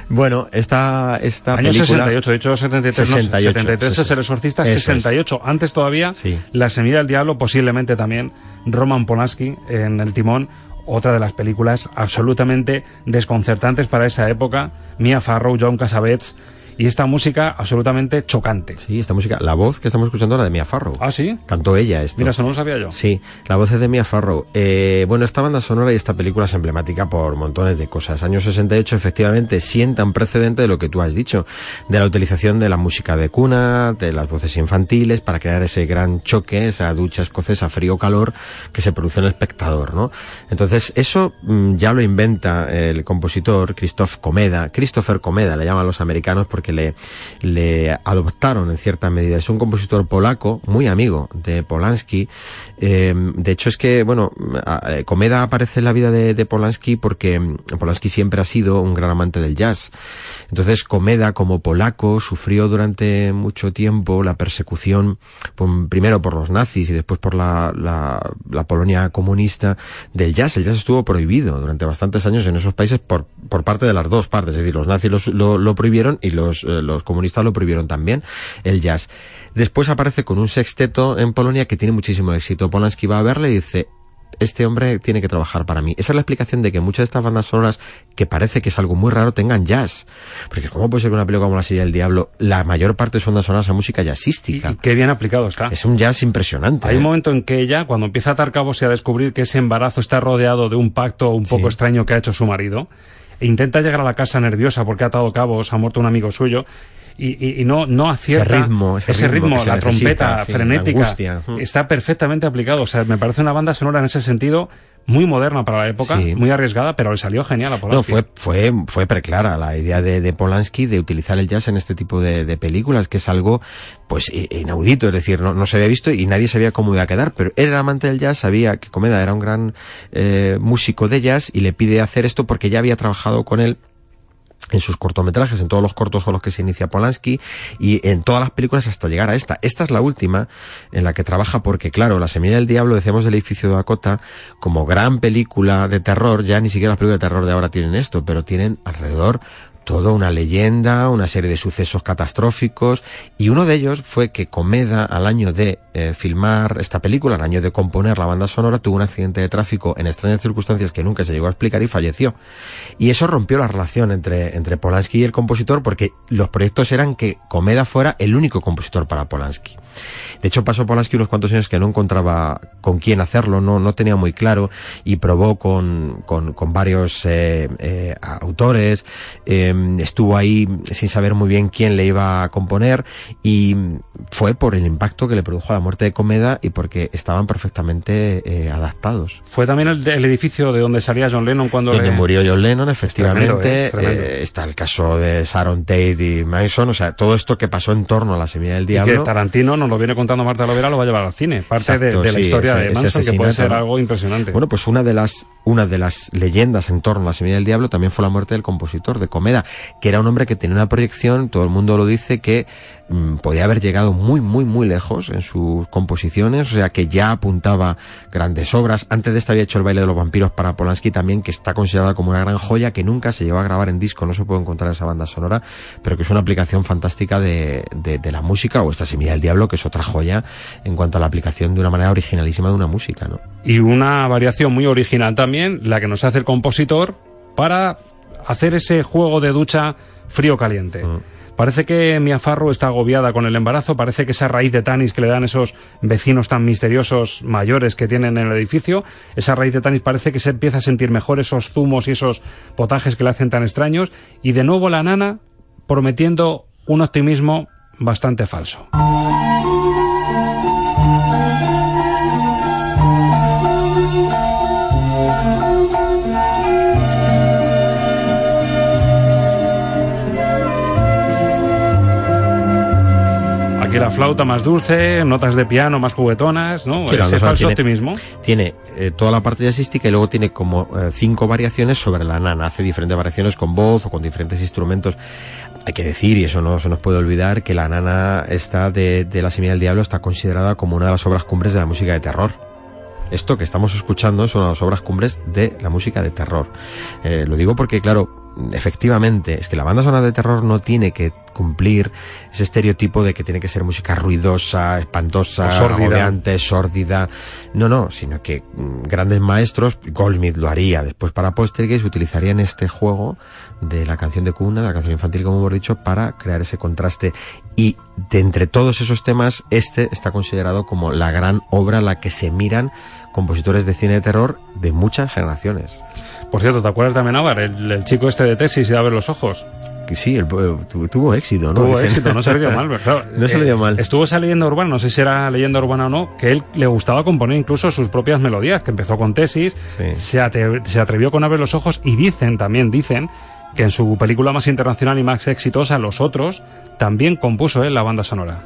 S16: Bueno, esta, esta
S1: Año
S16: película...
S1: 68, de hecho 73, 68, 73 es el exorcista, 68 antes todavía,
S16: sí.
S1: La semilla del diablo, posiblemente también Roman Polanski en el timón, otra de las películas absolutamente desconcertantes para esa época, Mia Farrow, John Cassavetes, y esta música absolutamente chocante.
S16: Sí, esta música, la voz que estamos escuchando era de Mia Farrow.
S1: Ah, sí.
S16: Cantó ella esto.
S1: Mira, eso no lo sabía yo.
S16: Sí, la voz es de Mia Farrow. Eh, bueno, esta banda sonora y esta película es emblemática por montones de cosas. Años 68 efectivamente sientan precedente de lo que tú has dicho, de la utilización de la música de cuna, de las voces infantiles para crear ese gran choque, esa ducha escocesa frío-calor que se produce en el espectador, ¿no? Entonces, eso mm, ya lo inventa el compositor Christoph Comeda, Christopher Comeda le llaman los americanos porque que le, adoptaron en cierta medida. Es un compositor polaco, muy amigo de Polanski. Eh, de hecho, es que, bueno, Comeda aparece en la vida de, de, Polanski porque Polanski siempre ha sido un gran amante del jazz. Entonces, Comeda, como polaco, sufrió durante mucho tiempo la persecución, primero por los nazis y después por la, Polonia comunista del jazz. El jazz estuvo prohibido durante bastantes años en esos países por, por parte de las dos partes. Es decir, los nazis lo, lo prohibieron y los eh, los, comunistas lo prohibieron también, el jazz. Después aparece con un sexteto en Polonia que tiene muchísimo éxito. Polanski va a verle y dice, este hombre tiene que trabajar para mí. Esa es la explicación de que muchas de estas bandas sonoras, que parece que es algo muy raro, tengan jazz. Porque ¿cómo puede ser que una película como La Silla del Diablo, la mayor parte son bandas sonoras a música jazzística?
S1: Y, qué bien aplicado está.
S16: Es un jazz impresionante.
S1: Hay
S16: ¿eh?
S1: un momento en que ella, cuando empieza a atar cabos y a descubrir que ese embarazo está rodeado de un pacto un poco sí. extraño que ha hecho su marido, e intenta llegar a la casa nerviosa porque ha atado cabos, ha muerto un amigo suyo, y, y, y, no, no acierta
S16: ese ritmo, ese,
S1: ese
S16: ritmo,
S1: ritmo la trompeta
S16: sí,
S1: frenética, está perfectamente aplicado. O sea, me parece una banda sonora en ese sentido muy moderna para la época, sí. muy arriesgada, pero le salió genial a Polanski.
S16: No, fue, fue, fue preclara la idea de, de Polanski de utilizar el jazz en este tipo de, de, películas, que es algo, pues, inaudito, es decir, no, no se había visto y nadie sabía cómo iba a quedar, pero él era amante del jazz, sabía que Comeda era un gran eh, músico de jazz y le pide hacer esto porque ya había trabajado con él en sus cortometrajes, en todos los cortos con los que se inicia Polanski y en todas las películas hasta llegar a esta. Esta es la última en la que trabaja porque, claro, La Semilla del Diablo, decíamos del edificio de Dakota, como gran película de terror, ya ni siquiera las películas de terror de ahora tienen esto, pero tienen alrededor toda una leyenda, una serie de sucesos catastróficos, y uno de ellos fue que Comeda, al año de eh, filmar esta película, al año de componer la banda sonora, tuvo un accidente de tráfico en extrañas circunstancias que nunca se llegó a explicar y falleció. Y eso rompió la relación entre, entre Polanski y el compositor, porque los proyectos eran que Comeda fuera el único compositor para Polanski. De hecho, pasó Polanski unos cuantos años que no encontraba con quién hacerlo, no, no tenía muy claro, y probó con, con, varios eh, eh, autores, estuvo ahí sin saber muy bien quién le iba a componer, y fue por el impacto que le produjo la muerte de Comeda y porque estaban perfectamente eh, adaptados.
S1: Fue también el, el, edificio de donde salía John Lennon cuando
S16: donde
S1: le...
S16: murió John Lennon, efectivamente.
S1: Es tremendo,
S16: eh, está el caso de Sharon Tate y Mason, o sea, todo esto que pasó en torno a la semilla del diablo.
S1: Y que Tarantino nos lo viene contando Marta Lovera, lo va a llevar al cine. Parte
S16: Exacto,
S1: de, de, la historia
S16: ese,
S1: de Manson, que puede ser algo impresionante.
S16: Bueno, pues una de las una de las leyendas en torno a la semilla del diablo también fue la muerte del compositor de Comeda, que era un hombre que tenía una proyección, todo el mundo lo dice, que mmm, podía haber llegado muy, muy, muy lejos en sus composiciones, o sea que ya apuntaba grandes obras. Antes de esto había hecho el baile de los vampiros para Polanski también, que está considerada como una gran joya, que nunca se llevó a grabar en disco, no se puede encontrar esa banda sonora, pero que es una aplicación fantástica de, de, de la música, o esta semilla del diablo, que es otra joya en cuanto a la aplicación de una manera originalísima de una música, ¿no?
S1: Y una variación muy original también, la que nos hace el compositor para hacer ese juego de ducha frío-caliente. Mm Parece que Mia Farrow está agobiada con el embarazo, parece que esa raíz de tanis que le dan esos vecinos tan misteriosos mayores que tienen en el edificio, esa raíz de tanis parece que se empieza a sentir mejor esos zumos y esos potajes que le hacen tan extraños, y de nuevo la nana prometiendo un optimismo bastante falso. Aquí la flauta más dulce, notas de piano más juguetonas, ¿no?
S16: Sí,
S1: Ese falso
S16: tiene-
S1: optimismo.
S16: Tiene eh, toda la parte jazzística y luego tiene como eh, cinco variaciones sobre la nana. Hace diferentes variaciones con voz o con diferentes instrumentos. Hay que decir, y eso no se nos puede olvidar, que la nana está de, de La Semilla del Diablo está considerada como una de las obras cumbres de la música de terror. Esto que estamos escuchando es una de las obras cumbres de la música de terror. Eh, lo digo porque, claro, efectivamente, es que la banda sonora de terror no tiene que cumplir ese estereotipo de que tiene que ser música ruidosa, espantosa,
S1: O sórdida.
S16: No, no, sino que mm, grandes maestros, Goldsmith lo haría después para Poltergeist, utilizarían este juego de la canción de cuna, de la canción infantil, como hemos dicho, para crear ese contraste. Y de entre todos esos temas, este está considerado como la gran obra a la que se miran compositores de cine de terror de muchas generaciones.
S1: Por cierto, ¿te acuerdas de Amenábar, el, el chico este de tesis y de Abre los ojos?
S16: Sí, el- tu- tuvo éxito, ¿no?
S1: Tuvo éxito, no se le dio mal, pero claro,
S16: no se le
S1: eh,
S16: dio mal.
S1: Estuvo esa leyenda urbana, no sé si era leyenda urbana o no, que él le gustaba componer incluso sus propias melodías, que empezó con tesis, se atrevió con Abre los ojos y dicen, también dicen, que en su película más internacional y más exitosa, Los Otros, también compuso él la banda sonora.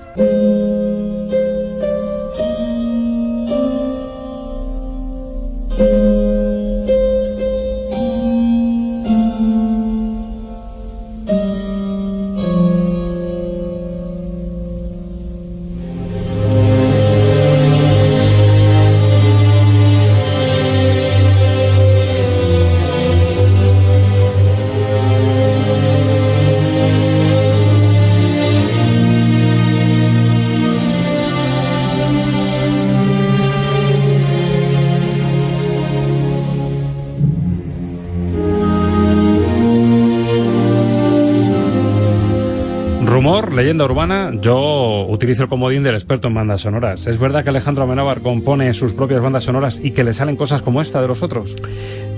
S1: Rumor, leyenda urbana, yo utilizo el comodín del experto en bandas sonoras. ¿Es verdad que Alejandro Amenábar compone sus propias bandas sonoras y que le salen cosas como esta de los otros?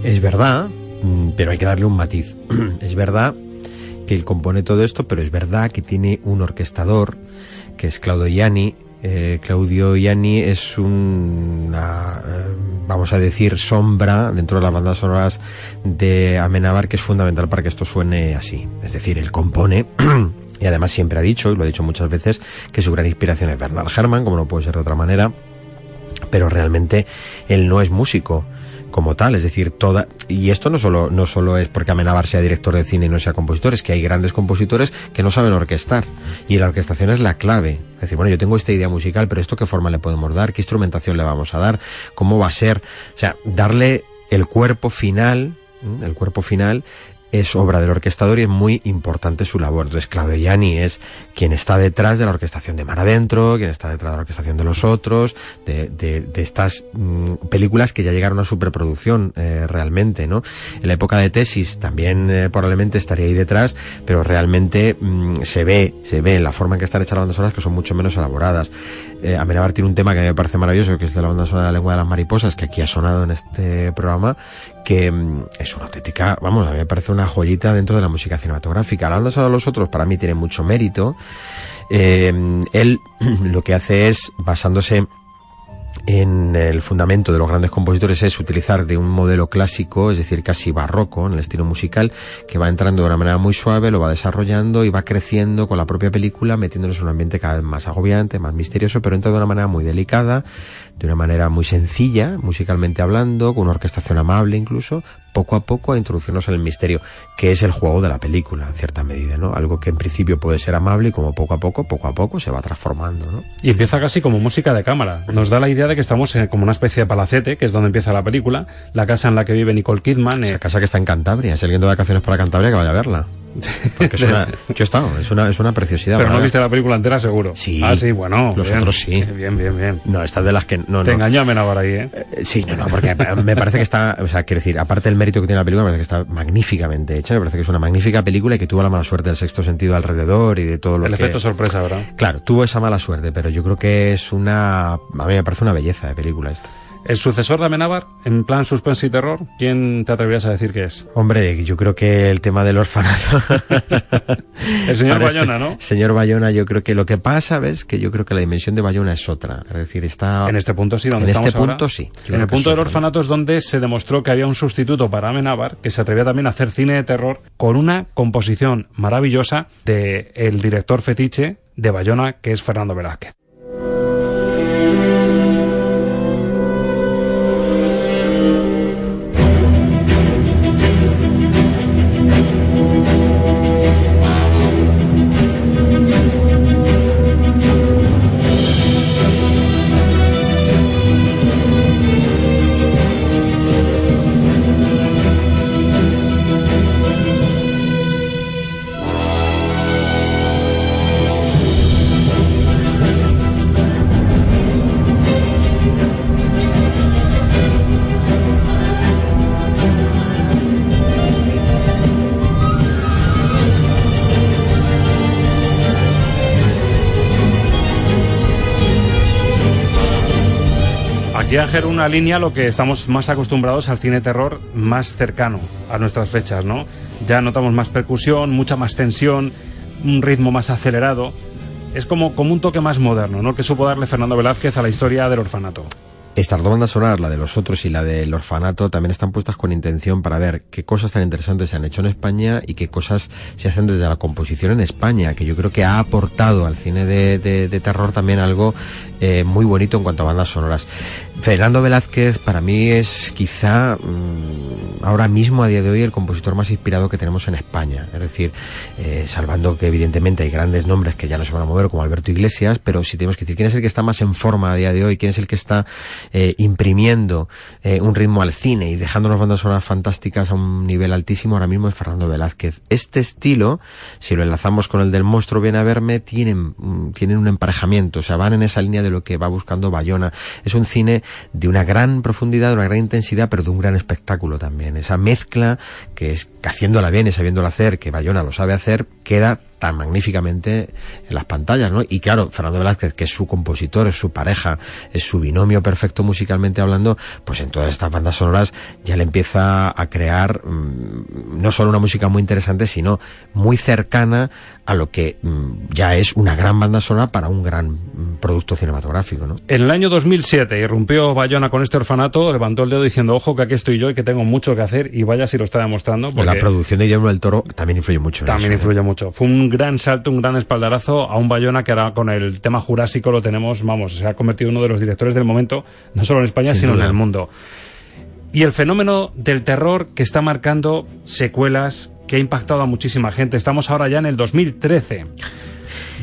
S16: Es verdad, mm, pero hay que darle un matiz. es verdad que él compone todo esto, pero es verdad que tiene un orquestador, que es Claudio Ianni. Eh, Claudio Ianni es una, eh, vamos a decir, sombra dentro de las bandas sonoras de Amenábar que es fundamental para que esto suene así. Es decir, él compone y además siempre ha dicho, y lo ha dicho muchas veces, que su gran inspiración es Bernard Herrmann, como no puede ser de otra manera, pero realmente él no es músico como tal, es decir, toda y esto no solo no solo es porque Amenábar sea director de cine y no sea compositor, es que hay grandes compositores que no saben orquestar y la orquestación es la clave. Es decir, bueno, yo tengo esta idea musical, pero esto qué forma le podemos dar, qué instrumentación le vamos a dar, cómo va a ser, o sea, darle el cuerpo final, el cuerpo final es obra del orquestador y es muy importante su labor. Entonces, Claudio es quien está detrás de la orquestación de Mar Adentro, quien está detrás de la orquestación de los otros, de, de, de estas mm, películas que ya llegaron a superproducción eh, realmente, ¿no? En la época de tesis también eh, probablemente estaría ahí detrás, pero realmente mm, se ve, se ve en la forma en que están hechas las bandas sonoras que son mucho menos elaboradas. Eh, Amenábar tiene un tema que me parece maravilloso, que es de la banda sonora de la lengua de las mariposas, que aquí ha sonado en este programa, que mm, es una auténtica, vamos, a mí me parece una joyita dentro de la música cinematográfica. La banda sonora de los otros para mí tiene mucho mérito. Eh, él lo que hace es, basándose en el fundamento de los grandes compositores es utilizar de un modelo clásico, es decir, casi barroco en el estilo musical, que va entrando de una manera muy suave, lo va desarrollando y va creciendo con la propia película, metiéndonos en un ambiente cada vez más agobiante, más misterioso, pero entra de una manera muy delicada, de una manera muy sencilla, musicalmente hablando, con una orquestación amable incluso, poco a poco a introducirnos en el misterio, que es el juego de la película, en cierta medida, ¿no? Algo que en principio puede ser amable y como poco a poco, poco a poco se va transformando, ¿no?
S1: Y empieza casi como música de cámara. Nos da la idea de que estamos en como una especie de palacete, que es donde empieza la película, la casa en la que vive Nicole Kidman.
S16: Esa casa que está en Cantabria, si alguien de vacaciones para Cantabria que vaya a verla. Porque es una, yo he estado, es una, es una preciosidad.
S1: Pero no viste la película entera, seguro.
S16: Sí.
S1: Ah, sí, bueno.
S16: Los
S1: bien.
S16: otros sí.
S1: Bien, bien, bien.
S16: No, estas de las que no,
S1: Te
S16: no.
S1: engañó a Amenábar ahí, ¿eh?
S16: Eh, Sí, no, no, porque me parece que está, o sea, quiero decir, aparte del mérito que tiene la película, me parece que está magníficamente hecha, me parece que es una magnífica película y que tuvo la mala suerte del sexto sentido alrededor y de todo lo
S1: El
S16: que...
S1: efecto sorpresa, ¿verdad?
S16: Claro, tuvo esa mala suerte, pero yo creo que es una, a mí me parece una belleza de película esta.
S1: El sucesor de Amenábar, en plan suspense y terror, ¿quién te atreverías a decir que es?
S16: Hombre, yo creo que el tema del orfanato.
S1: El señor
S16: Parece-
S1: Bayona, ¿no?
S16: Señor Bayona, yo creo que lo que pasa, ¿ves? Que yo creo que la dimensión de Bayona es otra. Es decir, está.
S1: En este punto sí, donde
S16: En
S1: estamos
S16: este
S1: ahora.
S16: punto sí.
S1: En el punto del orfanato es donde se demostró que había un sustituto para Amenábar que se atrevía también a hacer cine de terror con una composición maravillosa de el director fetiche de Bayona, que es Fernando Velázquez. Ángel una línea lo que estamos más acostumbrados al cine terror más cercano a nuestras fechas, ¿no? Ya notamos más percusión, mucha más tensión, un ritmo más acelerado. Es como, como un toque más moderno, ¿no? Que supo darle Fernando Velázquez a la historia del orfanato.
S16: Estas dos bandas sonoras, la de los otros y la del orfanato, también están puestas con intención para ver qué cosas tan interesantes se han hecho en España y qué cosas se hacen desde la composición en España, que yo creo que ha aportado al cine de, de- terror también algo eh, muy bonito en cuanto a bandas sonoras. Fernando Velázquez para mí es quizá mm, ahora mismo a día de hoy el compositor más inspirado que tenemos en España. Es decir, eh, salvando que evidentemente hay grandes nombres que ya no se van a mover como Alberto Iglesias, pero si tenemos que decir quién es el que está más en forma a día de hoy, quién es el que está eh, imprimiendo eh, un ritmo al cine y dejándonos bandas sonoras fantásticas a un nivel altísimo ahora mismo es Fernando Velázquez. Este estilo, si lo enlazamos con el del monstruo viene a verme, tienen, mm, tienen un emparejamiento, o sea, van en esa línea de lo que va buscando Bayona. Es un cine de una gran profundidad, de una gran intensidad, pero de un gran espectáculo también. Esa mezcla que es que haciéndola bien y sabiéndola hacer, que Bayona lo sabe hacer, queda tan magníficamente en las pantallas, ¿no? Y claro, Fernando Velázquez, que es su compositor, es su pareja, es su binomio perfecto musicalmente hablando, pues en todas estas bandas sonoras ya le empieza a crear mm, no solo una música muy interesante, sino muy cercana a lo que mm, ya es una gran banda sonora para un gran mm, producto cinematográfico, ¿no?
S1: En el año 2007 irrumpió Bayona con este orfanato, levantó el dedo diciendo, ojo que aquí estoy yo y que tengo mucho que hacer y vaya si lo está demostrando.
S16: La producción de Guillermo del Toro también influye mucho.
S1: También
S16: eso, ¿eh?
S1: influye mucho. Fue un gran salto, un gran espaldarazo a un Bayona que ahora con el tema jurásico lo tenemos, vamos, se ha convertido en uno de los directores del momento, no solo en España,
S16: Sin
S1: sino
S16: duda.
S1: en el mundo. Y el fenómeno del terror que está marcando secuelas, que ha impactado a muchísima gente. Estamos ahora ya en el 2013.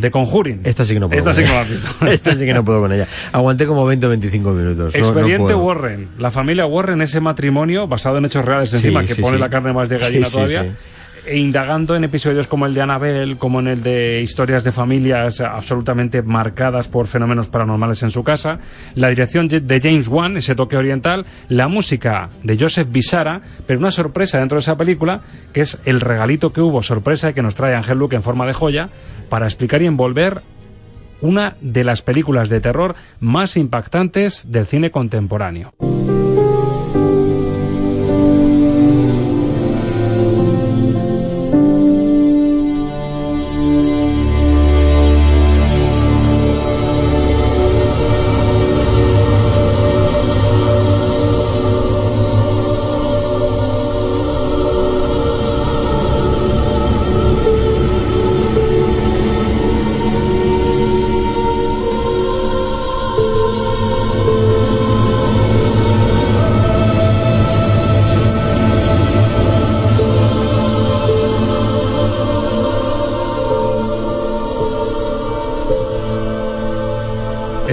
S1: De Conjuring.
S16: Esta sí que no puedo
S1: Esta sí que no la has visto.
S16: Esta sí que no puedo con ella. Aguanté como 20 o 25 minutos. No- no
S1: Expediente
S16: puedo.
S1: Warren. La familia Warren, ese matrimonio basado en hechos reales encima,
S16: Sí,
S1: que
S16: sí,
S1: pone
S16: sí.
S1: la carne más de gallina todavía. E indagando en episodios como el de Annabelle, como en el de historias de familias absolutamente marcadas por fenómenos paranormales en su casa, la dirección de James Wan, ese toque oriental, la música de Joseph Bisara, pero una sorpresa dentro de esa película, que es el regalito que hubo, sorpresa que nos trae Ángel Luke en forma de joya, para explicar y envolver una de las películas de terror más impactantes del cine contemporáneo.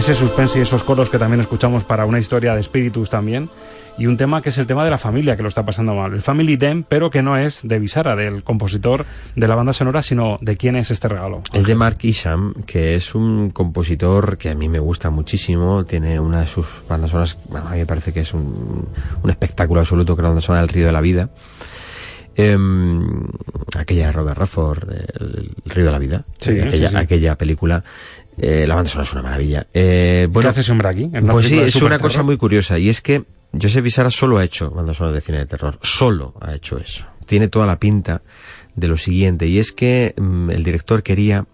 S1: Ese suspense y esos coros que también escuchamos para una historia de espíritus también, y un tema que es el tema de la familia que lo está pasando mal, el Family Dem, pero que no es de Visara, del compositor de la banda sonora, sino de quién es este regalo.
S16: Es de Mark Isham, que es un compositor que a mí me gusta muchísimo, tiene una de sus bandas sonoras, a mí me parece que es un, un espectáculo absoluto, que es la banda sonora del Río de la Vida. Em, aquella de Robert Redford, el, Río de la Vida,
S1: Sí,
S16: aquella,
S1: sí, sí.
S16: aquella película. Eh, la banda sonora es una maravilla. Eh, bueno,
S1: ¿Qué hace ese hombre aquí?
S16: Pues sí, es una cosa muy curiosa y es que Joseph Visara solo ha hecho bandas sonoras de cine de terror, solo ha hecho eso. Tiene toda la pinta de lo siguiente y es que mm, el director quería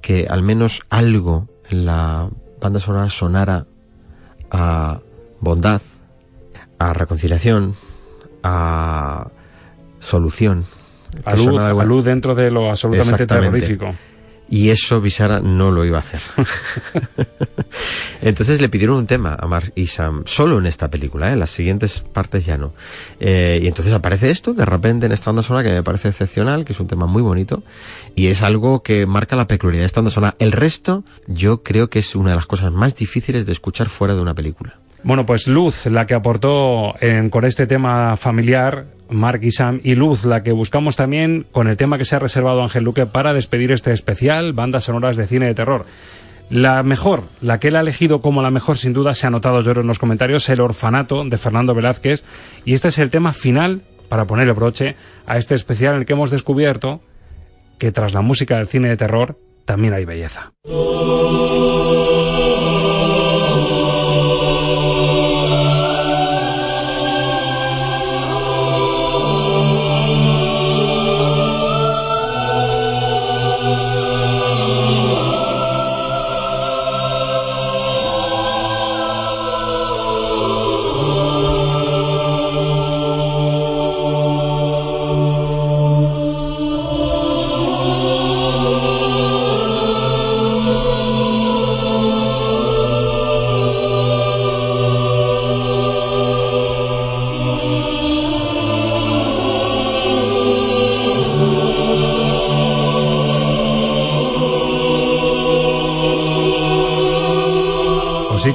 S16: que al menos algo en la banda sonora sonara a bondad, a reconciliación, a solución.
S1: A luz, a dentro de lo absolutamente terrorífico.
S16: Y eso Visara no lo iba a hacer. Entonces le pidieron un tema a Mark y Sam, solo en esta película, ¿eh? en las siguientes partes ya no. Eh, y entonces aparece esto, de repente en esta banda sonora que me parece excepcional, que es un tema muy bonito, y es algo que marca la peculiaridad de esta banda sonora. El resto, yo creo que es una de las cosas más difíciles de escuchar fuera de una película.
S1: Bueno, pues Luz, la que aportó con este tema familiar, Mark y Sam, y Luz, la que buscamos también con el tema que se ha reservado Ángel Luque para despedir este especial, bandas sonoras de cine de terror. La mejor, la que él ha elegido como la mejor, sin duda, se ha notado yo en los comentarios, El Orfanato de Fernando Velázquez, y este es el tema final, para poner el broche, a este especial en el que hemos descubierto que tras la música del cine de terror también hay belleza.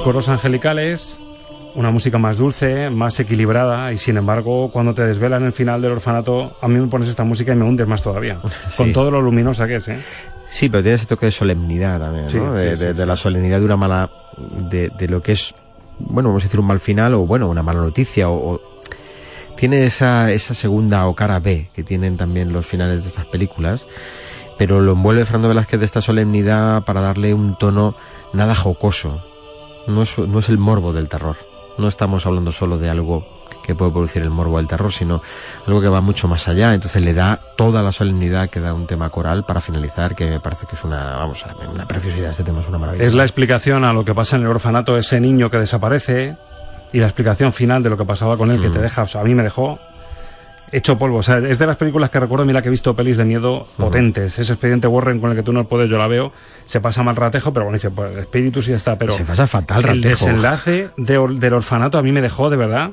S1: Coros angelicales, una música más dulce, más equilibrada y sin embargo cuando te desvelan el final del orfanato a mí me pones esta música y me hundes más todavía, con todo lo luminosa que es. ¿eh?
S16: Sí, pero tiene ese toque de solemnidad también,
S1: Sí,
S16: ¿no? De,
S1: sí, sí,
S16: de- de
S1: sí.
S16: la solemnidad de una mala, de, de lo que es, bueno, vamos a decir un mal final o bueno, una mala noticia o, o- tiene esa, esa segunda o cara B que tienen también los finales de estas películas, pero lo envuelve Fernando Velázquez de esta solemnidad para darle un tono nada jocoso. No es, no es el morbo del terror. No estamos hablando solo de algo que puede producir el morbo del terror, sino algo que va mucho más allá. Entonces le da toda la solemnidad que da un tema coral para finalizar, que me parece que es una, vamos, una preciosidad. Este tema es una maravilla.
S1: Es la explicación a lo que pasa en el orfanato, ese niño que desaparece y la explicación final de lo que pasaba con él que
S16: Mm.
S1: te deja, o sea, a mí me dejó hecho polvo. O sea, es de las películas que recuerdo, mira que he visto pelis de miedo potentes. Ese expediente Warren con el que tú no puedes, yo la veo, se pasa mal ratejo, pero bueno, dice, pues espíritus y ya está. Pero
S16: Se pasa fatal
S1: el
S16: ratejo.
S1: desenlace de or- del orfanato a mí me dejó de verdad.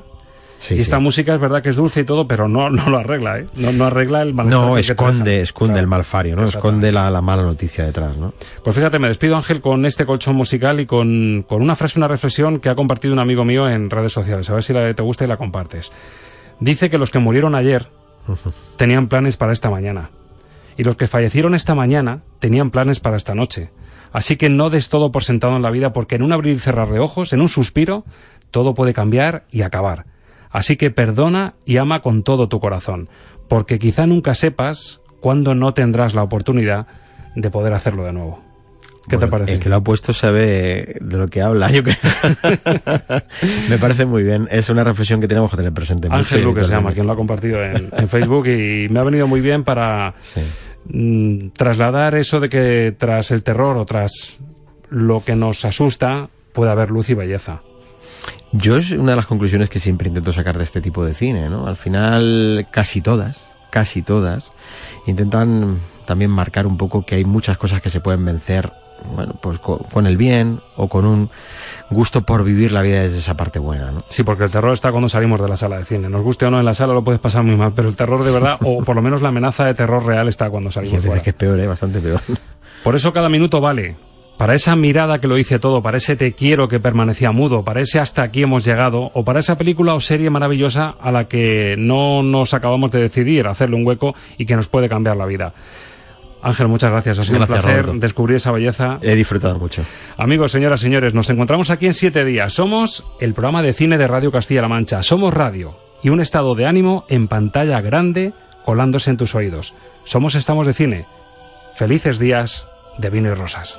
S16: Sí,
S1: y esta
S16: sí.
S1: música es verdad que es dulce y todo, pero no, no lo arregla, ¿eh? No, no arregla el malestar.
S16: No, esconde, esconde
S1: Claro.
S16: el malfario, ¿no? Esconde la, la mala noticia detrás, ¿no?
S1: Pues fíjate, me despido Ángel con este colchón musical y con, con una frase, una reflexión que ha compartido un amigo mío en redes sociales. A ver si la, te gusta y la compartes. Dice que los que murieron ayer tenían planes para esta mañana. Y los que fallecieron esta mañana tenían planes para esta noche. Así que no des todo por sentado en la vida porque en un abrir y cerrar de ojos, en un suspiro, todo puede cambiar y acabar. Así que perdona y ama con todo tu corazón, porque quizá nunca sepas cuándo no tendrás la oportunidad de poder hacerlo de nuevo. ¿Qué
S16: Bueno,
S1: te parece?
S16: El que lo ha puesto sabe de lo que habla, yo creo. Me parece muy bien. Es una reflexión que tenemos que tener presente.
S1: Ángel Luque se llama, quien lo ha compartido en, en Facebook y me ha venido muy bien para mm, trasladar eso de que tras el terror o tras lo que nos asusta puede haber luz y belleza.
S16: Yo es una de las conclusiones que siempre intento sacar de este tipo de cine, ¿no? Al final, casi todas, casi todas, intentan también marcar un poco que hay muchas cosas que se pueden vencer, bueno, pues co- con, el bien o con un gusto por vivir la vida desde esa parte buena, ¿no?
S1: Sí, porque el terror está cuando salimos de la sala de cine. Nos guste o no en la sala lo puedes pasar muy mal, pero el terror de verdad, o por lo menos la amenaza de terror real está cuando salimos fuera.
S16: que es peor, ¿eh? Bastante peor.
S1: Por eso cada minuto vale. para esa mirada que lo hice todo, para ese te quiero que permanecía mudo, para ese hasta aquí hemos llegado, o para esa película o serie maravillosa a la que no nos acabamos de decidir hacerle un hueco y que nos puede cambiar la vida. Ángel, muchas gracias. Ha sido un placer descubrir esa belleza.
S16: He disfrutado mucho.
S1: Amigos, señoras, señores, nos encontramos aquí en siete días. Somos el programa de cine de Radio Castilla-La Mancha. Somos radio y un estado de ánimo en pantalla grande colándose en tus oídos. Somos Estamos de Cine. Felices días de vino y rosas.